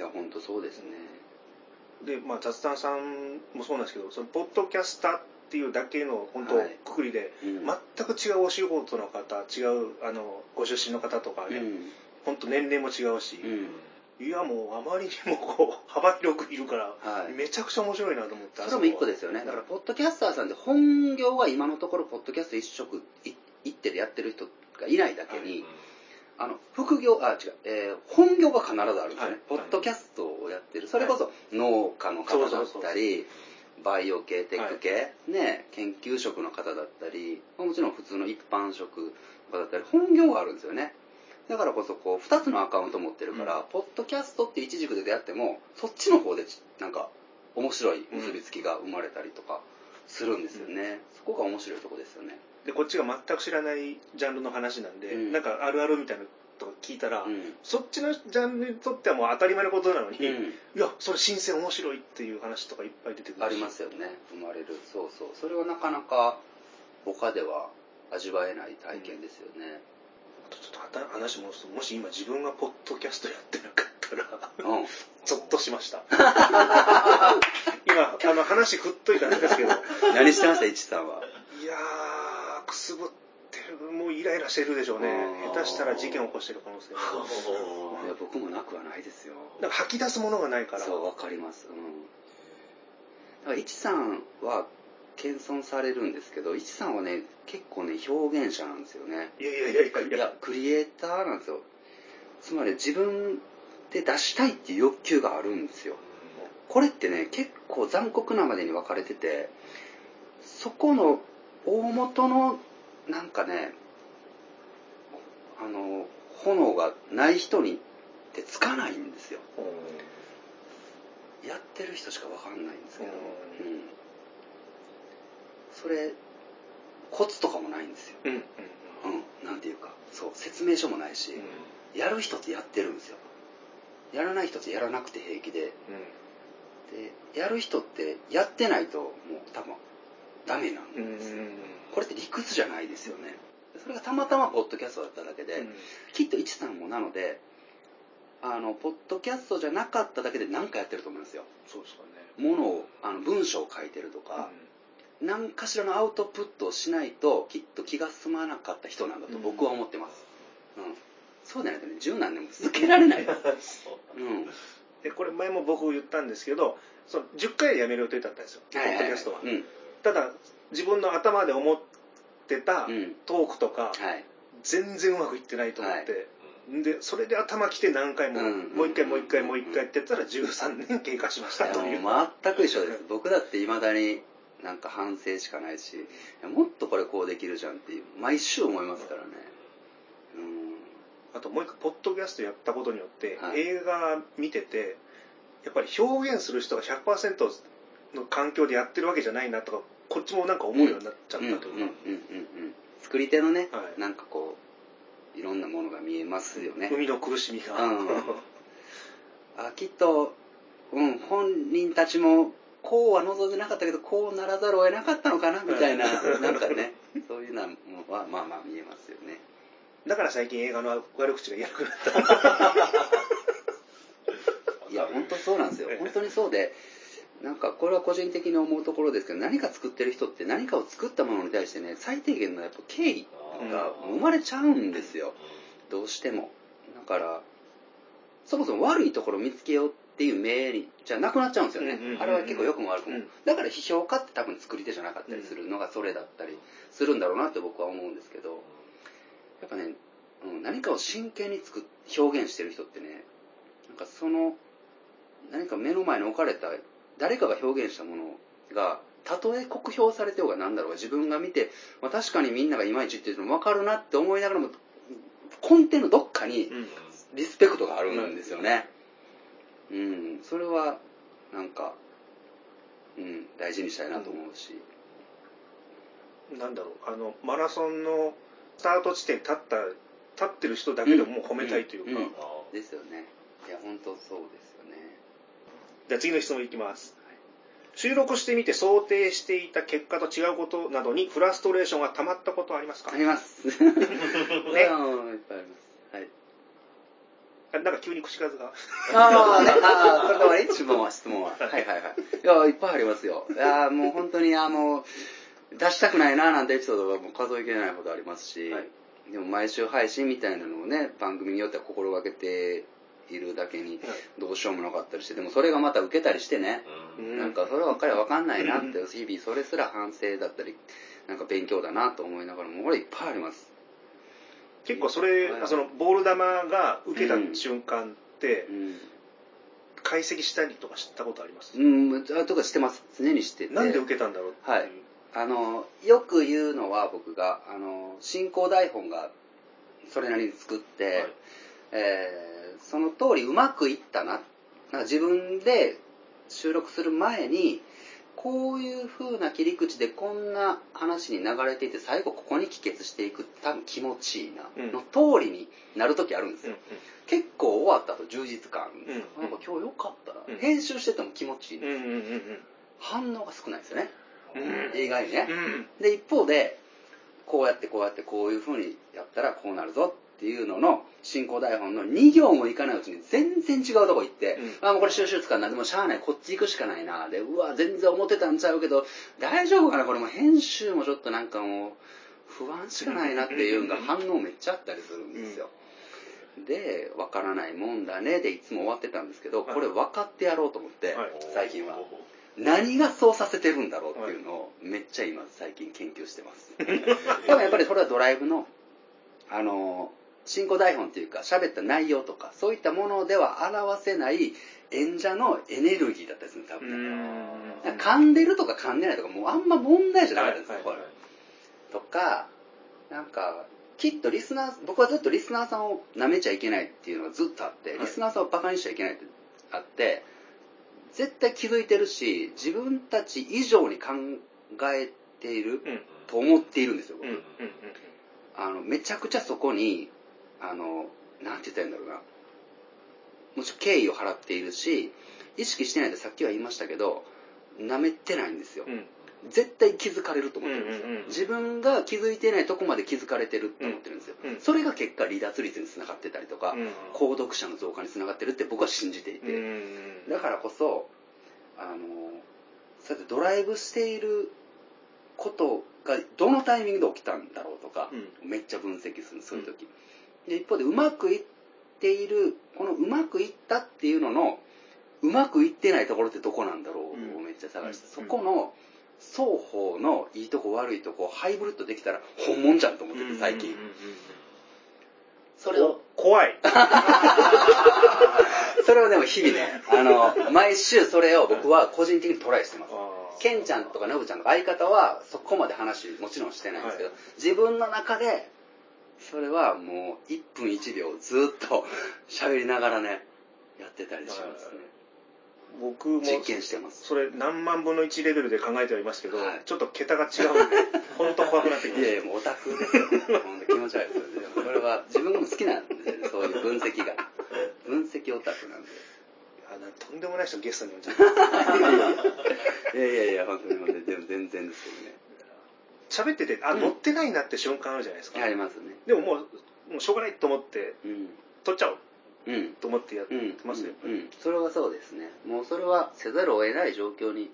いや本当そうですね、で、まあ、雑談さんもそうなんですけどそのポッドキャスターっていうだけの本当、くくりで、うん、全く違うお仕事の方違うあのご出身の方とかね、うん、本当年齢も違うし、うん、いやもうあまりにもこう [LAUGHS] 幅広くいるから、はい、めちゃくちゃ面白いなと思ってそれも一個ですよね。だからポッドキャスターさんで本業は今のところポッドキャスト一色一手でやってる人がいないだけに、あの、副業、あ、違う、えー、本業が必ずあるんですよね。ポッドキャストをやってる。それこそ農家の方だったり、バイオ系、テック系、ね、研究職の方だったり、もちろん普通の一般職の方だったり、本業があるんですよね。だからこそこう2つのアカウント持ってるから、うん、ポッドキャストって一軸で出会ってもそっちの方でなんか面白い結びつきが生まれたりとかするんですよね、うん、そこが面白いとこですよねでこっちが全く知らないジャンルの話なんで、うん、なんかあるあるみたいなとか聞いたら、うん、そっちのジャンルにとってはもう当たり前のことなのに、うん、いやそれ新鮮面白いっていう話とかいっぱい出てくるありますよね。生まれる。そうそう。それはなかなか他では味わえない体験ですよね、ちょっと話戻すともし今自分がポッドキャストやってなかったら、うん、ゾッとしました。[LAUGHS] 今あの話振っといたんですけど。何してました？一さんは。いやーくすぶってるもうイライラしてるでしょうね。下手したら事件を起こしてる可能性いや僕もなくはないですよ。なんか吐き出すものがないから。そうわかります。うん。だから一さんは謙遜されるんですけど、一さんはね、結構ね、表現者なんですよね。いやいやいやいや。いや。クリエイターなんですよ。つまり自分で出したいっていう欲求があるんですよ。これってね、結構残酷なまでに分かれてて、そこの大元の、なんかね、あの、炎がない人にってつかないんですよ。やってる人しか分かんないんですけど。うん。それコツとかもないんですよ、うんうんうん、なんていうか。そう説明書もないし、うん、やる人ってやってるんですよ。やらない人ってやらなくて平気で、でやる人ってやってないともう多分ダメなんですよ、これって理屈じゃないですよね。それがたまたまポッドキャストだっただけで、きっと一さんもなのであのポッドキャストじゃなかっただけで何かやってると思いますよ。そうですかね。ものをあの文章を書いてるとか、何かしらのアウトプットをしないときっと気が済まなかった人なんだと僕は思ってます、うん、うん、そうでないとね十何年も続けられない。[LAUGHS] う。ん。でこれ前も僕言ったんですけどその10回でやめる予定だったんですよ、ポッドキャストは、うん、ただ自分の頭で思ってたトークとか、はい、全然うまくいってないと思って、はい。でそれで頭きて何回も、もう一回もう一回もう一回ってやったら13年経過しましたという。全く一緒です。[LAUGHS] 僕だっていまだになんか反省しかないしもっとこれこうできるじゃんっていう毎週思いますからね。うん。あともう一個ポッドキャストやったことによって、はい、映画見ててやっぱり表現する人が100%の環境でやってるわけじゃないなとかこっちもなんか思うようになっちゃったというか作り手のね、はい、なんかこういろんなものが見えますよね。海の苦しみが、うん、[LAUGHS] あきっと、うん、本人たちもこうは望んでなかったけどこうならざるを得なかったのかなみたいななんかね。そういうのはまあまあ見えますよね。だから最近映画の悪口がくなった。[LAUGHS] いや本当そうなんですよ。本当にそうでなんかこれは個人的に思うところですけど何か作ってる人って何かを作ったものに対してね最低限のやっぱ敬意が生まれちゃうんですよ。どうしても。だからそもそも悪いところを見つけようっていう名じゃなくなっちゃうんですよね、あれは結構良くも悪くも、だから批評家って多分作り手じゃなかったりするのがそれだったりするんだろうなって僕は思うんですけどやっぱね、うん、何かを真剣に作表現してる人ってねなんかその何か目の前に置かれた誰かが表現したものがたとえ酷評されてようが何だろうが自分が見て、まあ、確かにみんながいまいち言ってるの分かるなって思いながらも根底のどっかにリスペクトがあるんですよね。うん、それはなんか、うん、大事にしたいなと思うし、うん、なんだろう。あのマラソンのスタート地点立った立ってる人だけでも褒めたいというか、うん。うん、ですよね。いや本当そうですよねじゃあ次の質問いきます、はい、収録してみて想定していた結果と違うことなどにフラストレーションがたまったことはありますか？あります。[LAUGHS] ね。いっぱいあります。なんか急に口数が。ああ、ね、[LAUGHS] ああ、それで終わり質問は、質問は。はい。はいはい。い。や、いっぱいありますよ。いや、もう本当に、あの、出したくないななんてエピソードがもう数えきれないほどありますし、はい、でも毎週配信みたいなのをね、番組によっては心がけているだけに、どうしようもなかったりして、でもそれがまた受けたりしてね、うん、なんかそればっかりわかんないなって、日々それすら反省だったり、なんか勉強だなと思いながらも、これいっぱいあります。結構それ、そのボール球が受けた瞬間って、解析したりとか知ったことあります？うん、とかしてます。常にしてて。なんで受けたんだろう。はい。あの、よく言うのは僕が、あの、進行台本がそれなりに作って、はい、えー、その通りうまくいったな。なんか自分で収録する前に、こういう風な切り口でこんな話に流れていて最後ここに帰結していく多分気持ちいいな、の通りになる時あるんですよ、うんうん、結構終わった後充実感、うん。うん、なんか今日よかったな、うん、編集してても気持ちいいんですよ、うんうんうん、反応が少ないですよね、うん、意外にね、で一方でこうやってこうやってこういう風にやったらこうなるぞ。っていうのの進行台本の2行もいかないうちに全然違うとこ行って、うん、あもうこれ収集つかんなんでもしゃあないこっち行くしかないな。でうわ全然思ってたんちゃうけど大丈夫かな？これも編集もちょっとなんかもう不安しかないなっていうのが反応めっちゃあったりするんですよ、うん、で分からないもんだねでいつも終わってたんですけどこれ分かってやろうと思って、はい、最近は。何がそうさせてるんだろうっていうのをめっちゃ今最近研究してます。[LAUGHS] でもやっぱりそれはドライブのあの進行台本っていうか喋った内容とかそういったものでは表せない演者のエネルギーだったりする多分。噛んでるとか噛んでないとかもうあんま問題じゃなかったんですよ、はいはいはい、とかなんかきっとリスナー僕はずっとリスナーさんを舐めちゃいけないっていうのがずっとあって、リスナーさんをバカにしちゃいけないってあって絶対気づいてるし自分たち以上に考えていると思っているんですよ、僕、あのめちゃくちゃそこにあの、なんて言ったらいいんだろうな。もちろん敬意を払っているし、意識してないってさっきは言いましたけど、舐めてないんですよ。うん、絶対気づかれると思ってるんですよ、自分が気づいてないとこまで気づかれてるって思ってるんですよ。うん、それが結果離脱率につながってたりとか、うん、購読者の増加につながってるって僕は信じていて、だからこそ、あの、そうやってドライブしていることがどのタイミングで起きたんだろうとか、めっちゃ分析するそういう時。で一方でうまくいっているこのうまくいったっていうののうまくいってないところってどこなんだろうをめっちゃ探して、そこの双方のいいとこ悪いとこハイブリッドできたら本物じゃんと思ってて最近、それを怖い。[LAUGHS] それをでも日々ねあの毎週それを僕は個人的にトライしてます。ケンちゃんとかノブちゃんとか相方はそこまで話もちろんしてないんですけど、はい、自分の中でそれはもう1分1秒ずっと喋りながらねやってたりしますね。僕も実験してます。それ何万分の1レベルで考えてはいますけど、はい、ちょっと桁が違うんで [LAUGHS] 本当怖くなってきます。いやいやもうオタクですよ。気持ち悪いですよ。ねこれは自分も好きなんでそういう分析が。分析オタクなんで。あとんでもない人ゲストに呼んじゃういやいやいや本当に本当に。でも全然ですけどね喋ってて、あ、乗ってないなって瞬間あるじゃないですか。ありますね。でももう、もうしょうがないと思って、うん、撮っちゃおう。うん、と思ってやってますよ、うんうん、それはそうですね。もうそれはせざるを得ない状況に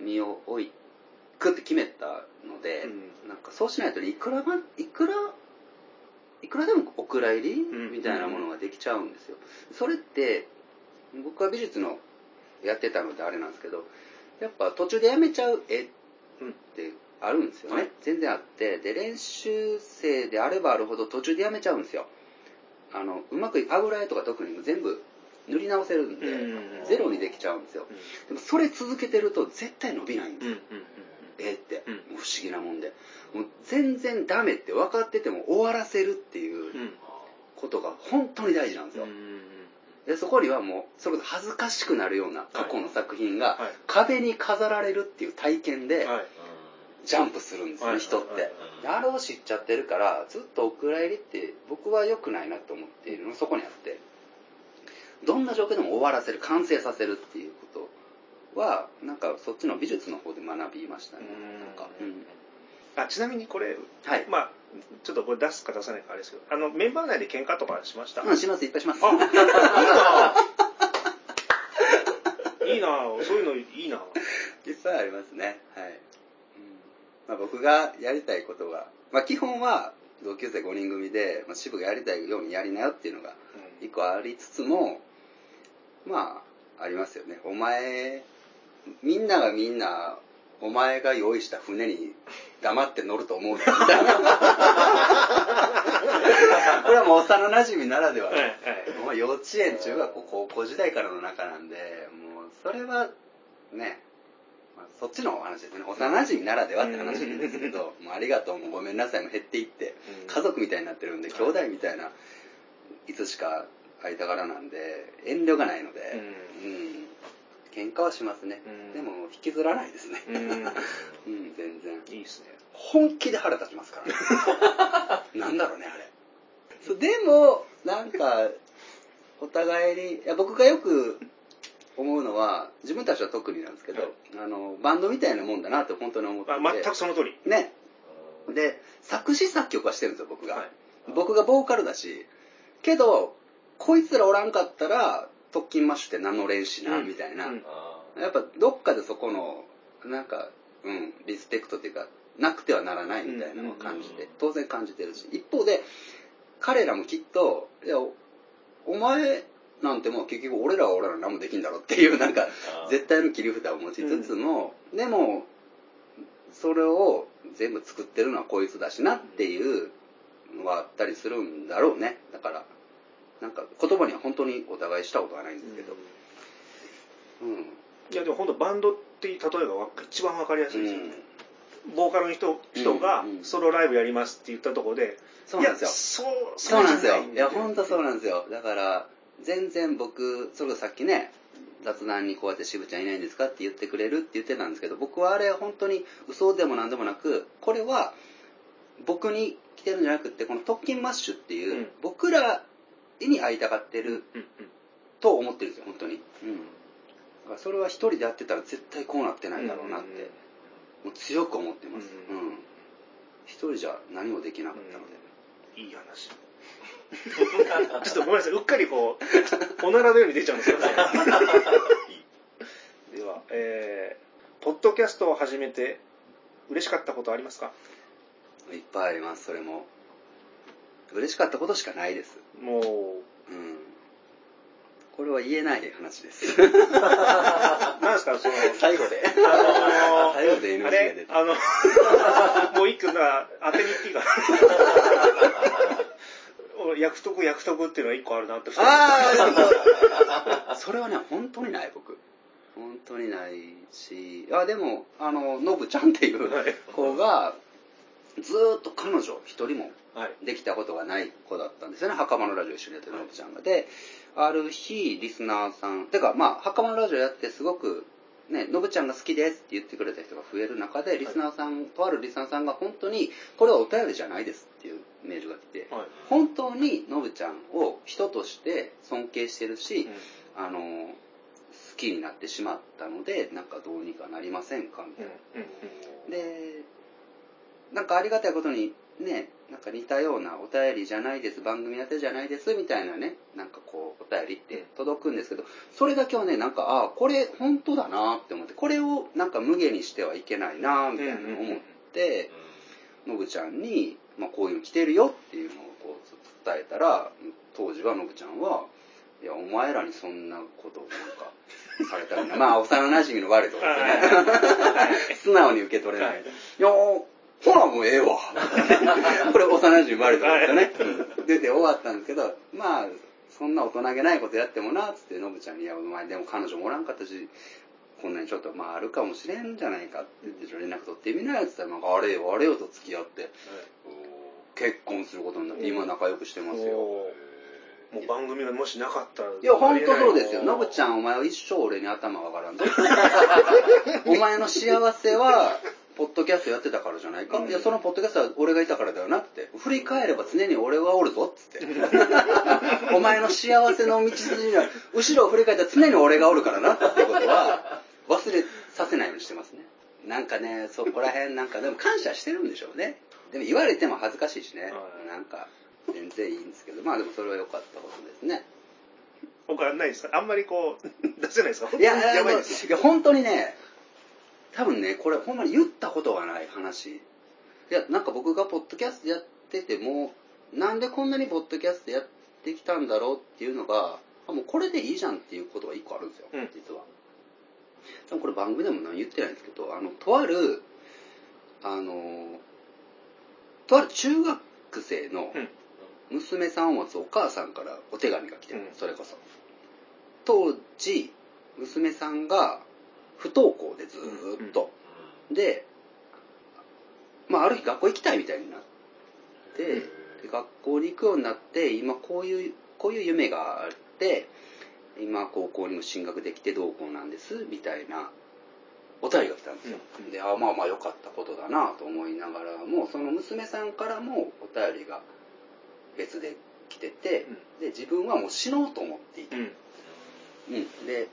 身を置くって決めたので、うん、なんかそうしないといくらばいくらいくらでもお蔵入り、みたいなものができちゃうんですよ。それって僕は美術のやってたのであれなんですけどやっぱ途中でやめちゃう絵ってあるんですよね、はい、全然あってで練習生であればあるほど途中でやめちゃうんですよ。あのうまく油絵とか特に全部塗り直せるんで、ゼロにできちゃうんですよ、でもそれ続けてると絶対伸びないんですよ、絵って、不思議なもんで。もう全然ダメって分かってても終わらせるっていうことが本当に大事なんですよ、でそこにはもうそれこそ恥ずかしくなるような過去の作品が壁に飾られるっていう体験で、ジャンプするんですね、人って。あれを知っちゃってるから、ずっとお蔵入りって僕は良くないなと思っているのそこにあって、どんな状況でも終わらせる、完成させるっていうことは、なんかそっちの美術の方で学びましたね。なんか、うん、あちなみにこれ、はい、まあちょっとこれ出すか出さないかあれですけど、あの、メンバー内で喧嘩とかしました？うん、します、いっぱいします。あ、いいな。[LAUGHS] いいな。そういうのいいな。いっぱいありますね。はい。まあ、僕がやりたいことが、まあ、基本は同級生5人組で、まあ、支部がやりたいようにやりなよっていうのが一個ありつつも、まあありますよね。お前みんながみんなお前が用意した船に黙って乗ると思うみたいなこれはもう幼馴染ならでは。の、はいはい、幼稚園中学校高校時代からの中なんでもうそれはねそっちのお話ですね幼馴染ならではって話なんですけどもうありがとうもごめんなさいも減っていって、家族みたいになってるんで、兄弟みたいないつしか間柄なんで遠慮がないので、うん、うん、喧嘩はしますね、うん、でも引きずらないですね。うん、[LAUGHS] 全然。いいですね。本気で腹立ちますからね。[LAUGHS] なんだろうねあれ。そうでもなんかお互いにいや僕がよく思うのは自分たちは特になんですけど、はい、あのバンドみたいなもんだなって本当に思ってて。全くその通り。ね。で作詞作曲はしてるんですよ僕が、はい、僕がボーカルだしけどこいつらおらんかったら特勤マッシュって名乗れんしな、みたいな、うん、やっぱどっかでそこのなんかうんリスペクトっていうかなくてはならないみたいなのを感じて、当然感じてるし。一方で彼らもきっといやお前なんてもう結局俺らは俺ら何もできんだろっていうなんか絶対の切り札を持ちつつも、うん、でもそれを全部作ってるのはこいつだしなっていうのがあったりするんだろうね。だからなんか言葉には本当にお互いしたことはないんですけど。うん、いやでも本当バンドって例えば一番わかりやすいですよね、うん、ボーカルの人人がソロライブやりますって言ったところで、そうなんですよ。そうそうなんですよ。いや本当そうなんですよ。だから全然僕それこそさっきね雑談にこうやって渋ちゃんいないんですかって言ってくれるって言ってたんですけど僕はあれ本当に嘘でも何でもなくこれは僕に来てるんじゃなくてこの特勤マッシュっていう、僕らに会いたがってると思ってるんですよ本当に、うん、だからそれは一人でやってたら絶対こうなってないだろうなって、もう強く思ってます、うん、一人じゃ何もできなかったので、いい話ちょっとごめんなさい、うっかりこう、おならのように出ちゃうんですよ、ね。では、えー、ポッドキャストを始めて嬉しかったことありますか？いっぱいあります、それも。嬉しかったことしかないです。もう。うん。これは言えない話です。なんですか、その。最後で。あのー、最後で NG が出て。あの、もう一個な、当てに行っていいかな。役得役得っていうのは一個あるなってああ [LAUGHS] それはね本当にない僕。本当にないし。あでもあのノブちゃんっていう子がずっと彼女一人もできたことがない子だったんですよね、はい、袴のラジオ一緒にやってるノブちゃんが。である日リスナーさんてかまあ袴のラジオやってすごくね、のぶちゃんが好きですって言ってくれた人が増える中で、リスナーさん、はい、とあるリスナーさんが本当に、これはお便りじゃないですっていうメールが来て、はい、本当にのぶちゃんを人として尊敬してるし、うん、あの、好きになってしまったので、なんかどうにかなりませんかみたいな。うん、で、なんかありがたいことに、ね、なんか似たようなお便りじゃないです、番組宛てじゃないです、みたいなね、なんかこう、お便りって届くんですけど、それだけはね、なんか、ああ、これ本当だなって思って、これをなんか無限にしてはいけないなみたいなのを思って、のぶちゃんに、まあこういうの来てるよっていうのをこう伝えたら、当時はのぶちゃんは、いや、お前らにそんなことをなんか、されたら、[LAUGHS] まあ、幼馴染の悪いとこですね。[LAUGHS] 素直に受け取れない。いやほらもうええわ。[LAUGHS] これ幼馴染生まれたんですよね。出て終わったんですけど、まあ、そんな大人げないことやってもな、つって、のぶちゃんに、いや、お前でも彼女もおらんかったし、こんなにちょっと、まあ、あるかもしれんじゃないかって連絡取ってみなよって言ったら、なんか、あれよ、あれよと付き合って、結婚することになって、今仲良くしてますよ。もう番組がもしなかったら。いや、ほんとそうですよ。のぶちゃん、お前は一生俺に頭わからんぞ。[LAUGHS] お前の幸せは、ポッドキャストやってたからじゃないか、うん、いや、そのポッドキャストは俺がいたからだよなって。振り返れば常に俺はおるぞっつって。[LAUGHS] お前の幸せの道筋には、後ろを振り返ったら常に俺がおるからなってことは、忘れさせないようにしてますね。なんかね、そこら辺なんか、でも感謝してるんでしょうね。でも言われても恥ずかしいしね。なんか、全然いいんですけど、まあでもそれは良かったことですね。他ないですか？あんまりこう、[LAUGHS] 出せないですか？いや、やばいですいや、本当にね、多分ね、これほんまに言ったことがない話。いや、なんか僕がポッドキャストやってても、なんでこんなにポッドキャストやってきたんだろうっていうのが、もうこれでいいじゃんっていうことが一個あるんですよ、うん、実は。多分これ番組でも何言ってないんですけど、あの、とある、あの、とある中学区生の娘さんを持つお母さんからお手紙が来てる、うん、それこそ。当時娘さんが不登校でずっと、うん、で、まあ、ある日学校行きたいみたいになって、学校に行くようになって今こういうこういう夢があって今高校にも進学できてどうこうなんですみたいなお便りが来たんですよ、うん、であまあまあ良かったことだなと思いながらもその娘さんからもお便りが別で来てて、うん、で自分はもう死のうと思っていた、うん、うん、で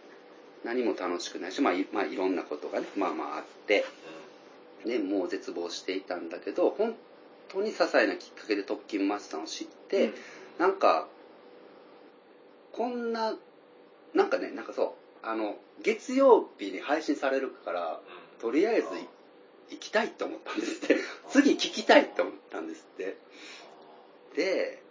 何も楽しくないし、まあ、まあ、いろんなことがねまあまああって、でもう絶望していたんだけど本当に些細なきっかけで特勤マスターを知って、うん、なんかこんななんかねなんかそうあの月曜日に配信されるから、とりあえず行きたいって思ったんですって。[LAUGHS] 次聞きたいって思ったんですって。で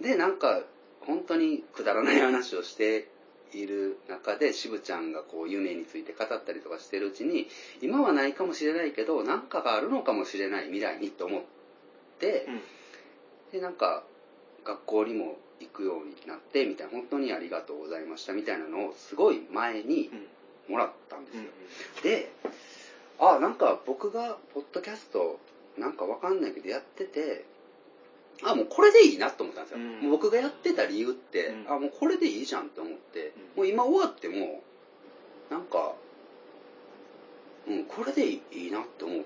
でなんか本当にくだらない話をしている中で渋ちゃんがこう夢について語ったりとかしてるうちに今はないかもしれないけど何かがあるのかもしれない未来にと思って、でなんか学校にも行くようになってみたいな本当にありがとうございましたみたいなのをすごい前にもらったんですよ、であなんか僕がポッドキャストなんかわかんないけどやっててあもうこれでいいなと思ったんですよ、うん、僕がやってた理由って、うん、あもうこれでいいじゃんって思って、うん、もう今終わってもなんか、うん、これでいいなって思っ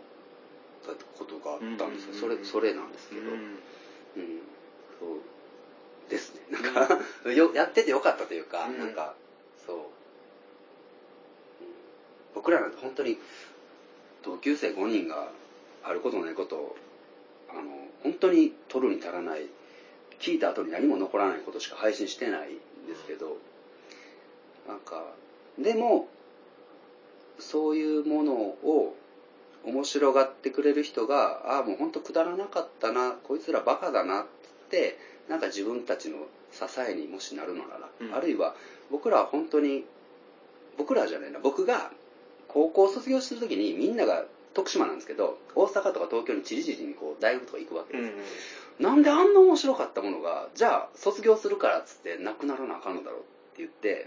たことがあったんですよ、それそれなんですけど、うんそうなんか [LAUGHS] よやっててよかったというか、うん、なんかそう、うん、僕らなんて本当に同級生5人があることないことをあの本当に取るに足らない聞いた後に何も残らないことしか配信してないんですけどなんかでもそういうものを面白がってくれる人がああもう本当くだらなかったなこいつらバカだなってなんか自分たちの支えにもしなるのなら、うん、あるいは僕らは本当に僕らじゃないな僕が高校卒業する時にみんなが徳島なんですけど大阪とか東京にちりじりにこう大学とか行くわけです、うんうん、なんであんな面白かったものがじゃあ卒業するからっつってなくならなあかんのだろうって言って、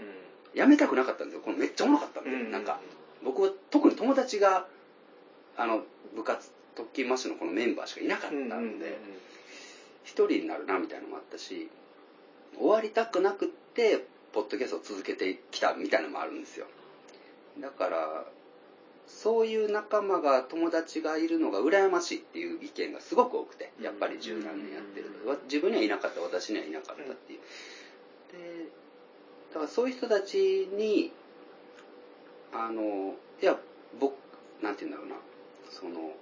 うん、やめたくなかったんですよ。このめっちゃおもろかったんで、うんうん、なんか僕は特に友達があの部活特勤マッシュのこのメンバーしかいなかったんで、うんうんうん一人になるなみたいなのもあったし終わりたくなくってポッドキャストを続けてきたみたいなのもあるんですよ。だからそういう仲間が友達がいるのが羨ましいっていう意見がすごく多くてやっぱり十何年やってる自分にはいなかった私にはいなかったっていう。でだからそういう人たちにあのいや僕なんて言うんだろうなその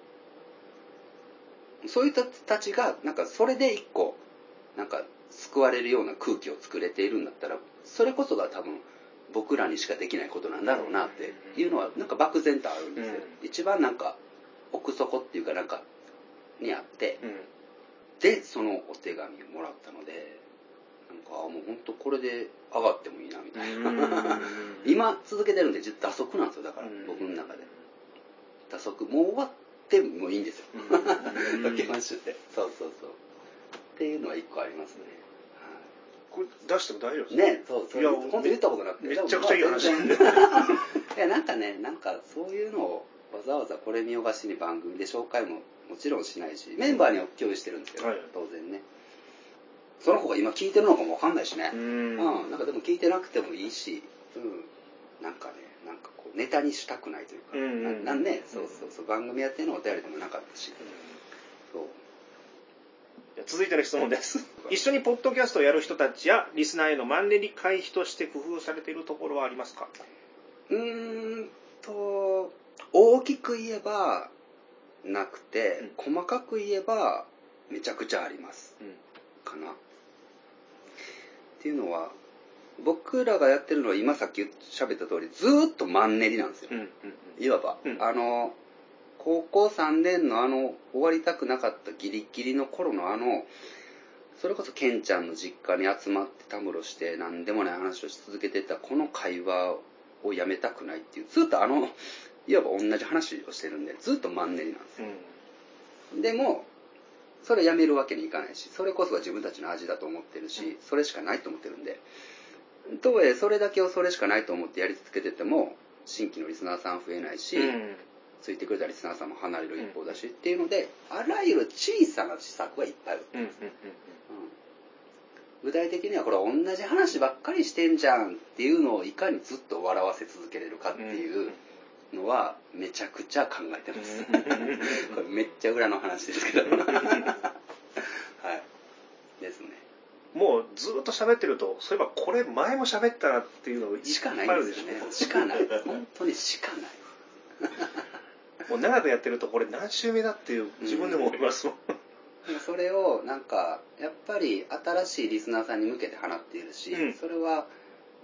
そういう人たちがなんかそれで一個なんか救われるような空気を作れているんだったらそれこそが多分僕らにしかできないことなんだろうなっていうのはなんか漠然とあるんですよ、うん、一番なんか奥底っていうかなんかにあって、うん、でそのお手紙をもらったのでなんかもう本当これで上がってもいいなみたいな。[LAUGHS] 今続けてるんで打足なんですよ。だから僕の中で。打足もう終わってもいいんですよ。ロケマッシュってそうそうそう。っていうのは一個ありますね。これ出しても大丈夫ですか？ねそうそう。いや本当言ったことなくて。めちゃくちゃいい話。いやなんかねなんかそういうのをわざわざこれ見よがしに番組で紹介ももちろんしないしメンバーには共有してるんですけど、はい、当然ね。その子が今聞いてるのかもわかんないしね。うん。なんかでも聞いてなくてもいいし。うん。なんかねこうネタにしたくないというか、うんうん、なんねそうそうそう番組やってのお便りでもなかったし、そう。続いての質問です。一緒にポッドキャストをやる人たちやリスナーへのマンネリ回避として工夫されているところはありますか？うーんと、大きく言えばなくて、うん、細かく言えばめちゃくちゃあります。うん、かな。っていうのは、僕らがやってるのは今さっき喋った通りずっとマンネリなんですよ。うんうんうん、いわば、うん、あの、高校3年のあの終わりたくなかったギリギリの頃のあのそれこそケンちゃんの実家に集まってたむろして何でもない話をし続けてたこの会話をやめたくないっていうずっとあのいわば同じ話をしてるんでずっとマンネリなんですよ、うん、でもそれやめるわけにいかないしそれこそが自分たちの味だと思ってるしそれしかないと思ってるんでとはいえそれだけをそれしかないと思ってやり続けてても新規のリスナーさん増えないし、うん、ついてくれたリスナーさんも離れる一方だし、うん、っていうのであらゆる小さな施策はいっぱいある、うん、具体的にはこれ同じ話ばっかりしてんじゃんっていうのをいかにずっと笑わせ続けれるかっていうのはめちゃくちゃ考えてます。[LAUGHS] これめっちゃ裏の話ですけど。[LAUGHS] はい。ですねもうずっと喋ってるとそういえばこれ前も喋ったなっていうのがしかないですね。しかない。本当にしかない。[LAUGHS] もう長くやってるとこれ何週目だっていう自分でも思いますもん、うん、それをなんかやっぱり新しいリスナーさんに向けて放っているし、うん、それは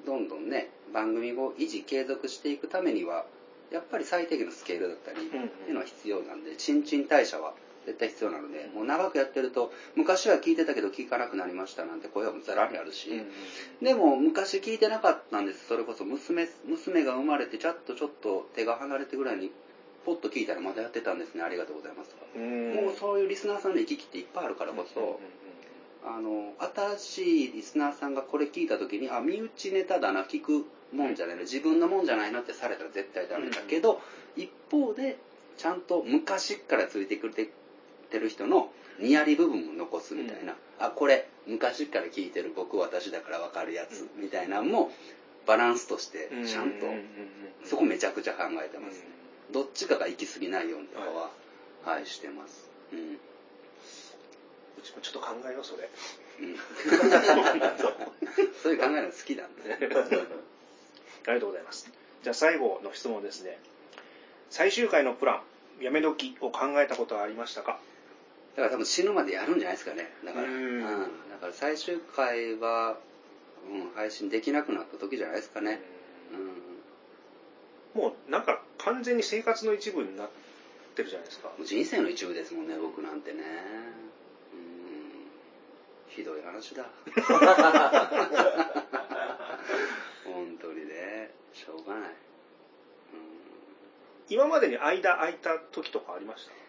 どんどんね番組を維持継続していくためにはやっぱり最低限のスケールだったりっていうのは必要なんで新陳代謝は絶対必要なのでもう長くやってると昔は聞いてたけど聞かなくなりましたなんて声はざらにあるし、でも昔聞いてなかったんです。それこそ娘娘が生まれてちょっとちょっと手が離れてぐらいにポッと聞いたらまだやってたんですね。ありがとうございますとか、もうそういうリスナーさんの行き来っていっぱいあるからこそ、あの新しいリスナーさんがこれ聞いた時にあ身内ネタだな聞くもんじゃないの自分のもんじゃないなってされたら絶対ダメだけど、一方でちゃんと昔からついてくれててる人のニヤリ部分も残すみたいな、うん、あこれ昔から聞いてる僕私だから分かるやつ。みたいなのもバランスとしてちゃんとそこめちゃくちゃ考えてます。ね、どっちかが行き過ぎないようにとかは、はい、はい、してます、うん、うちもちょっと考えようそれ、うん、[LAUGHS] そういう考えるの好きなんで [LAUGHS] ありがとうございます。じゃあ最後の質問ですね。最終回のプランやめ時を考えたことはありましたか？だから多分死ぬまでやるんじゃないですかね。だから。うん。だから最終回は、うん、配信できなくなった時じゃないですかね。うん。もうなんか完全に生活の一部になってるじゃないですか。人生の一部ですもんね僕なんてね。うん。ひどい話だ。[LAUGHS] 本当にね。しょうがない、うん、今までに間空いた時とかありました？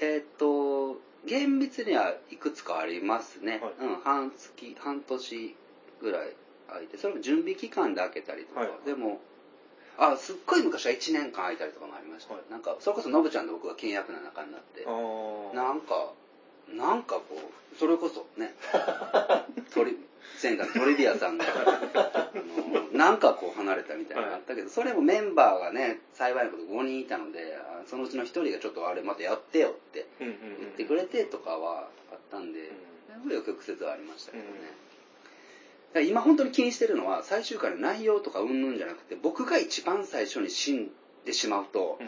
えっ、と厳密にはいくつかありますね、はい、うん、半月半年ぐらい空いてそれも準備期間で空けたりとか、はい、でもあすっごい昔は1年間空いたりとかもありました、はい、なんかそれこそノブちゃんと僕が倹約な仲になって。なんかなんかこうそれこそね [LAUGHS] 鳥前回トリビアさんがあのなんかこう離れたみたいなのがあったけど、それもメンバーがね幸いなこと5人いたのでそのうちの1人がちょっとあれまたやってよって言ってくれてとかはあったんで紆余曲折はありましたけどね、だ今本当に気にしてるのは最終回の内容とかうんぬんじゃなくて僕が一番最初に死んでしまうと、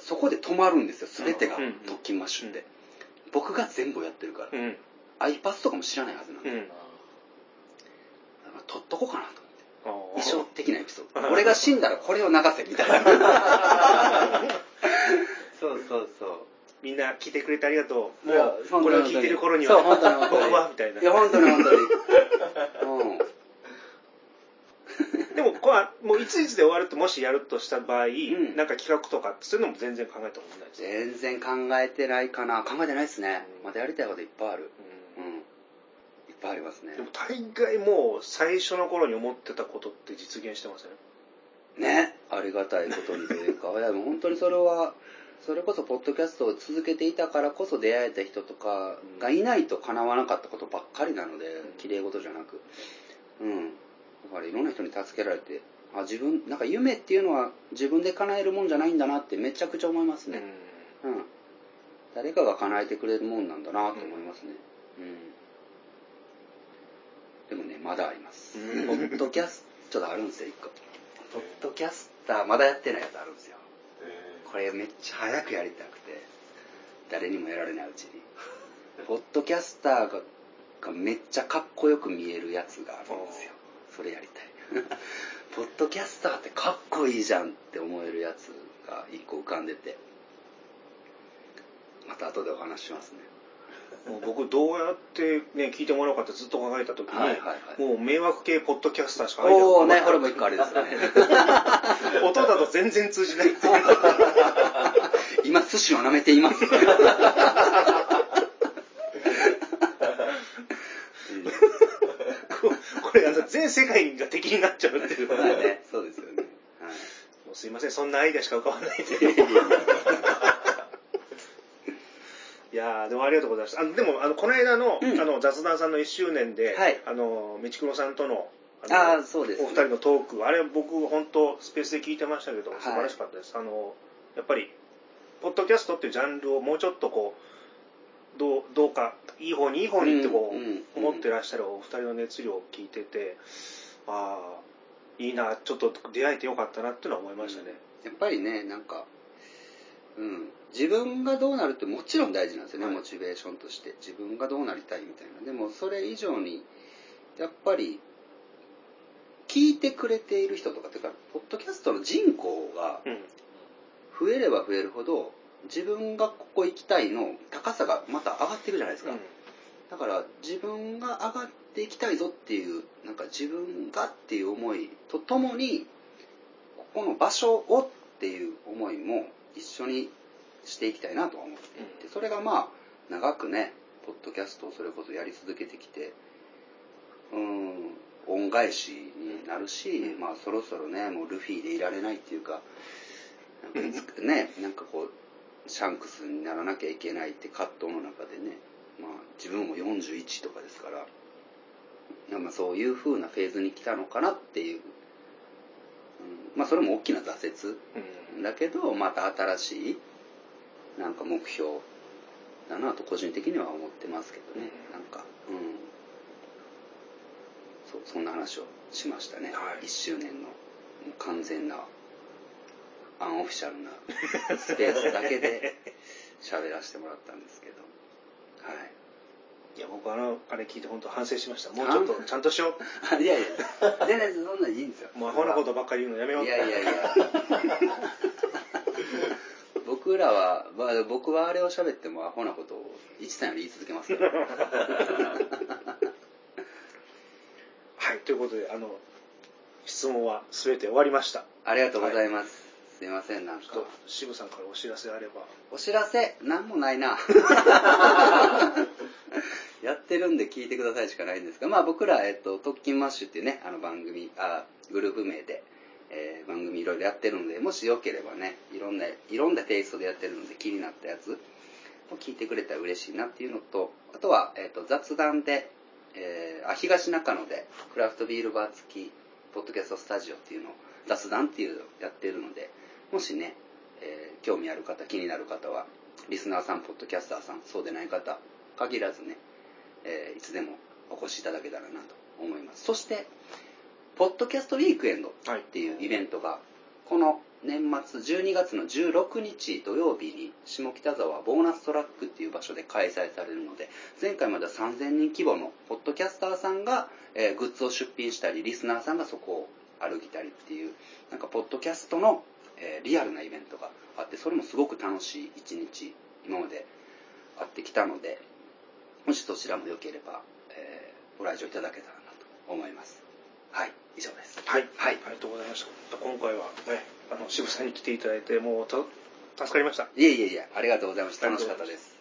そこで止まるんですよ全てが特勤マッシュって、僕が全部やってるから、アイパスとかも知らないはずなんで、だから取っとこうかなと思って。衣装的なエピソード。[LAUGHS] 俺が死んだらこれを流せみたいな。[LAUGHS] そうそうそう。みんな聞いてくれてありがとう。もうこれを聞いてる頃には。僕は [LAUGHS] みたいな。いや本当に本当に。でもこうもういついつで終わるともしやるとした場合、うん、なんか企画とかそういうのも全然考えたことないです全然考えてないかな考えてないですね、うん、まだやりたいこといっぱいある、うん、うん、ぱいありますね。でも大概もう最初の頃に思ってたことって実現してません？ね。ありがたいことにというか。[LAUGHS] いやもう本当にそれはそれこそポッドキャストを続けていたからこそ出会えた人とかがいないと叶わなかったことばっかりなので綺麗事じゃなく。うん。だからいろんな人に助けられてあ自分なんか夢っていうのは自分で叶えるもんじゃないんだなってめちゃくちゃ思いますね。うん、誰かが叶えてくれるもんなんだなと思いますね。うん、でもねまだあります。ポッドキャストがあるんですよ1個。ポッドキャスターまだやってないやつあるんですよ。これめっちゃ早くやりたくて誰にもやられないうちに。ポッドキャスターががめっちゃかっこよく見えるやつがあるんですよ。それやりたい。[LAUGHS] ポッドキャスターってかっこいいじゃんって思えるやつが一個浮かんでて。また後でお話しますねもう僕どうやってね、聞いてもらおうかってずっと考えた時に、はいはいはもう迷惑系ポッドキャスターしかアイデおね、ナイホルも一個あれですよね。[LAUGHS] 音だと全然通じないい。今、寿司を舐めています。これあの全世界が敵になっちゃうっていう。そうだね、そうですよね。はいもうすいません、そんなアイデアしか浮かばないで。いやでもありがとうございますあのでもあのこの間の,、あの雑談さんの1周年で、はい、あの道黒さんとのあそうです、お二人のトークあれ僕本当スペースで聞いてましたけど素晴らしかったです、はい、あのやっぱりポッドキャストっていうジャンルをもうちょっとこうどうどうかいい方にいい方にってこう、思ってらっしゃるお二人の熱量を聞いててああいいなちょっと出会えてよかったなっていうのは思いましたね、やっぱりねなんかうん自分がどうなるってもちろん大事なんですよね、はい、モチベーションとして。自分がどうなりたいみたいな。でもそれ以上にやっぱり聞いてくれている人とかっていうかポッドキャストの人口が増えれば増えるほど自分がここ行きたいの高さがまた上がっていくじゃないですか、うん、だから自分が上がっていきたいぞっていうなんか自分がっていう思いとともにここの場所をっていう思いも一緒にしていきたいなとは思っていて、それがまあ長くねポッドキャストをそれこそやり続けてきてうん恩返しになるし、まあそろそろねもうルフィでいられないっていうかなんかね [LAUGHS] なんかこうシャンクスにならなきゃいけないって葛藤の中でね、まあ、自分も41とかですからまあそういう風なフェーズに来たのかなっていう、うん、まあそれも大きな挫折だけどまた新しいなんか目標だなと個人的には思ってますけどね、なんかうん。そうそんな話をしましたね、はい、1周年の完全なアンオフィシャルな [LAUGHS] スペースだけで喋らせてもらったんですけど。はい。いや僕あのあれ聞いて本当反省しました。もうちょっとちゃんとしよう。いやいや。全然そんなんいいんですよ。もうアホなことばっかり言うのやめよう。いやいやいや僕らは、まあ、僕はあれを喋ってもアホなことを一さんより言い続けますから。[LAUGHS] はいということであの質問は全て終わりました。ありがとうございます、はい、すいませんなんか。渋さんからお知らせあれば。お知らせ？なんもないな。[LAUGHS] やってるんで聞いてくださいしかないんですが、まあ僕ら、えっと、特勤マッシュっていうね、あの番組、あグループ名で、えー、番組いろいろやってるので、もしよければね、いろんな、いろんなテイストでやってるので気になったやつを聞いてくれたら嬉しいなっていうのと、あとは、えっと、雑談で、えー、あ、東中野でクラフトビールバー付き、ポッドキャストスタジオっていうのを、雑談っていうのをやってるので、もしね、えー、興味ある方、気になる方は、リスナーさん、ポッドキャスターさん、そうでない方、限らずね、えー、いつでもお越しいただけたらなと思います。そして、ポッドキャストウィークエンドっていうイベントが、この年末12月の16日土曜日に下北沢ボーナストラックっていう場所で開催されるので前回までは3000人規模のポッドキャスターさんが、えー、グッズを出品したりリスナーさんがそこを歩きたりっていうなんかポッドキャストの、えー、リアルなイベントがあってそれもすごく楽しい一日今まであってきたのでもしそちらも良ければ、えー、ご来場いただけたらなと思います。はい以上です。はい。はい。ありがとうございました。今回はね、あの、渋さんに来ていただいて、もう、助かりました。いえいえいえ、ありがとうございました。楽しかったです。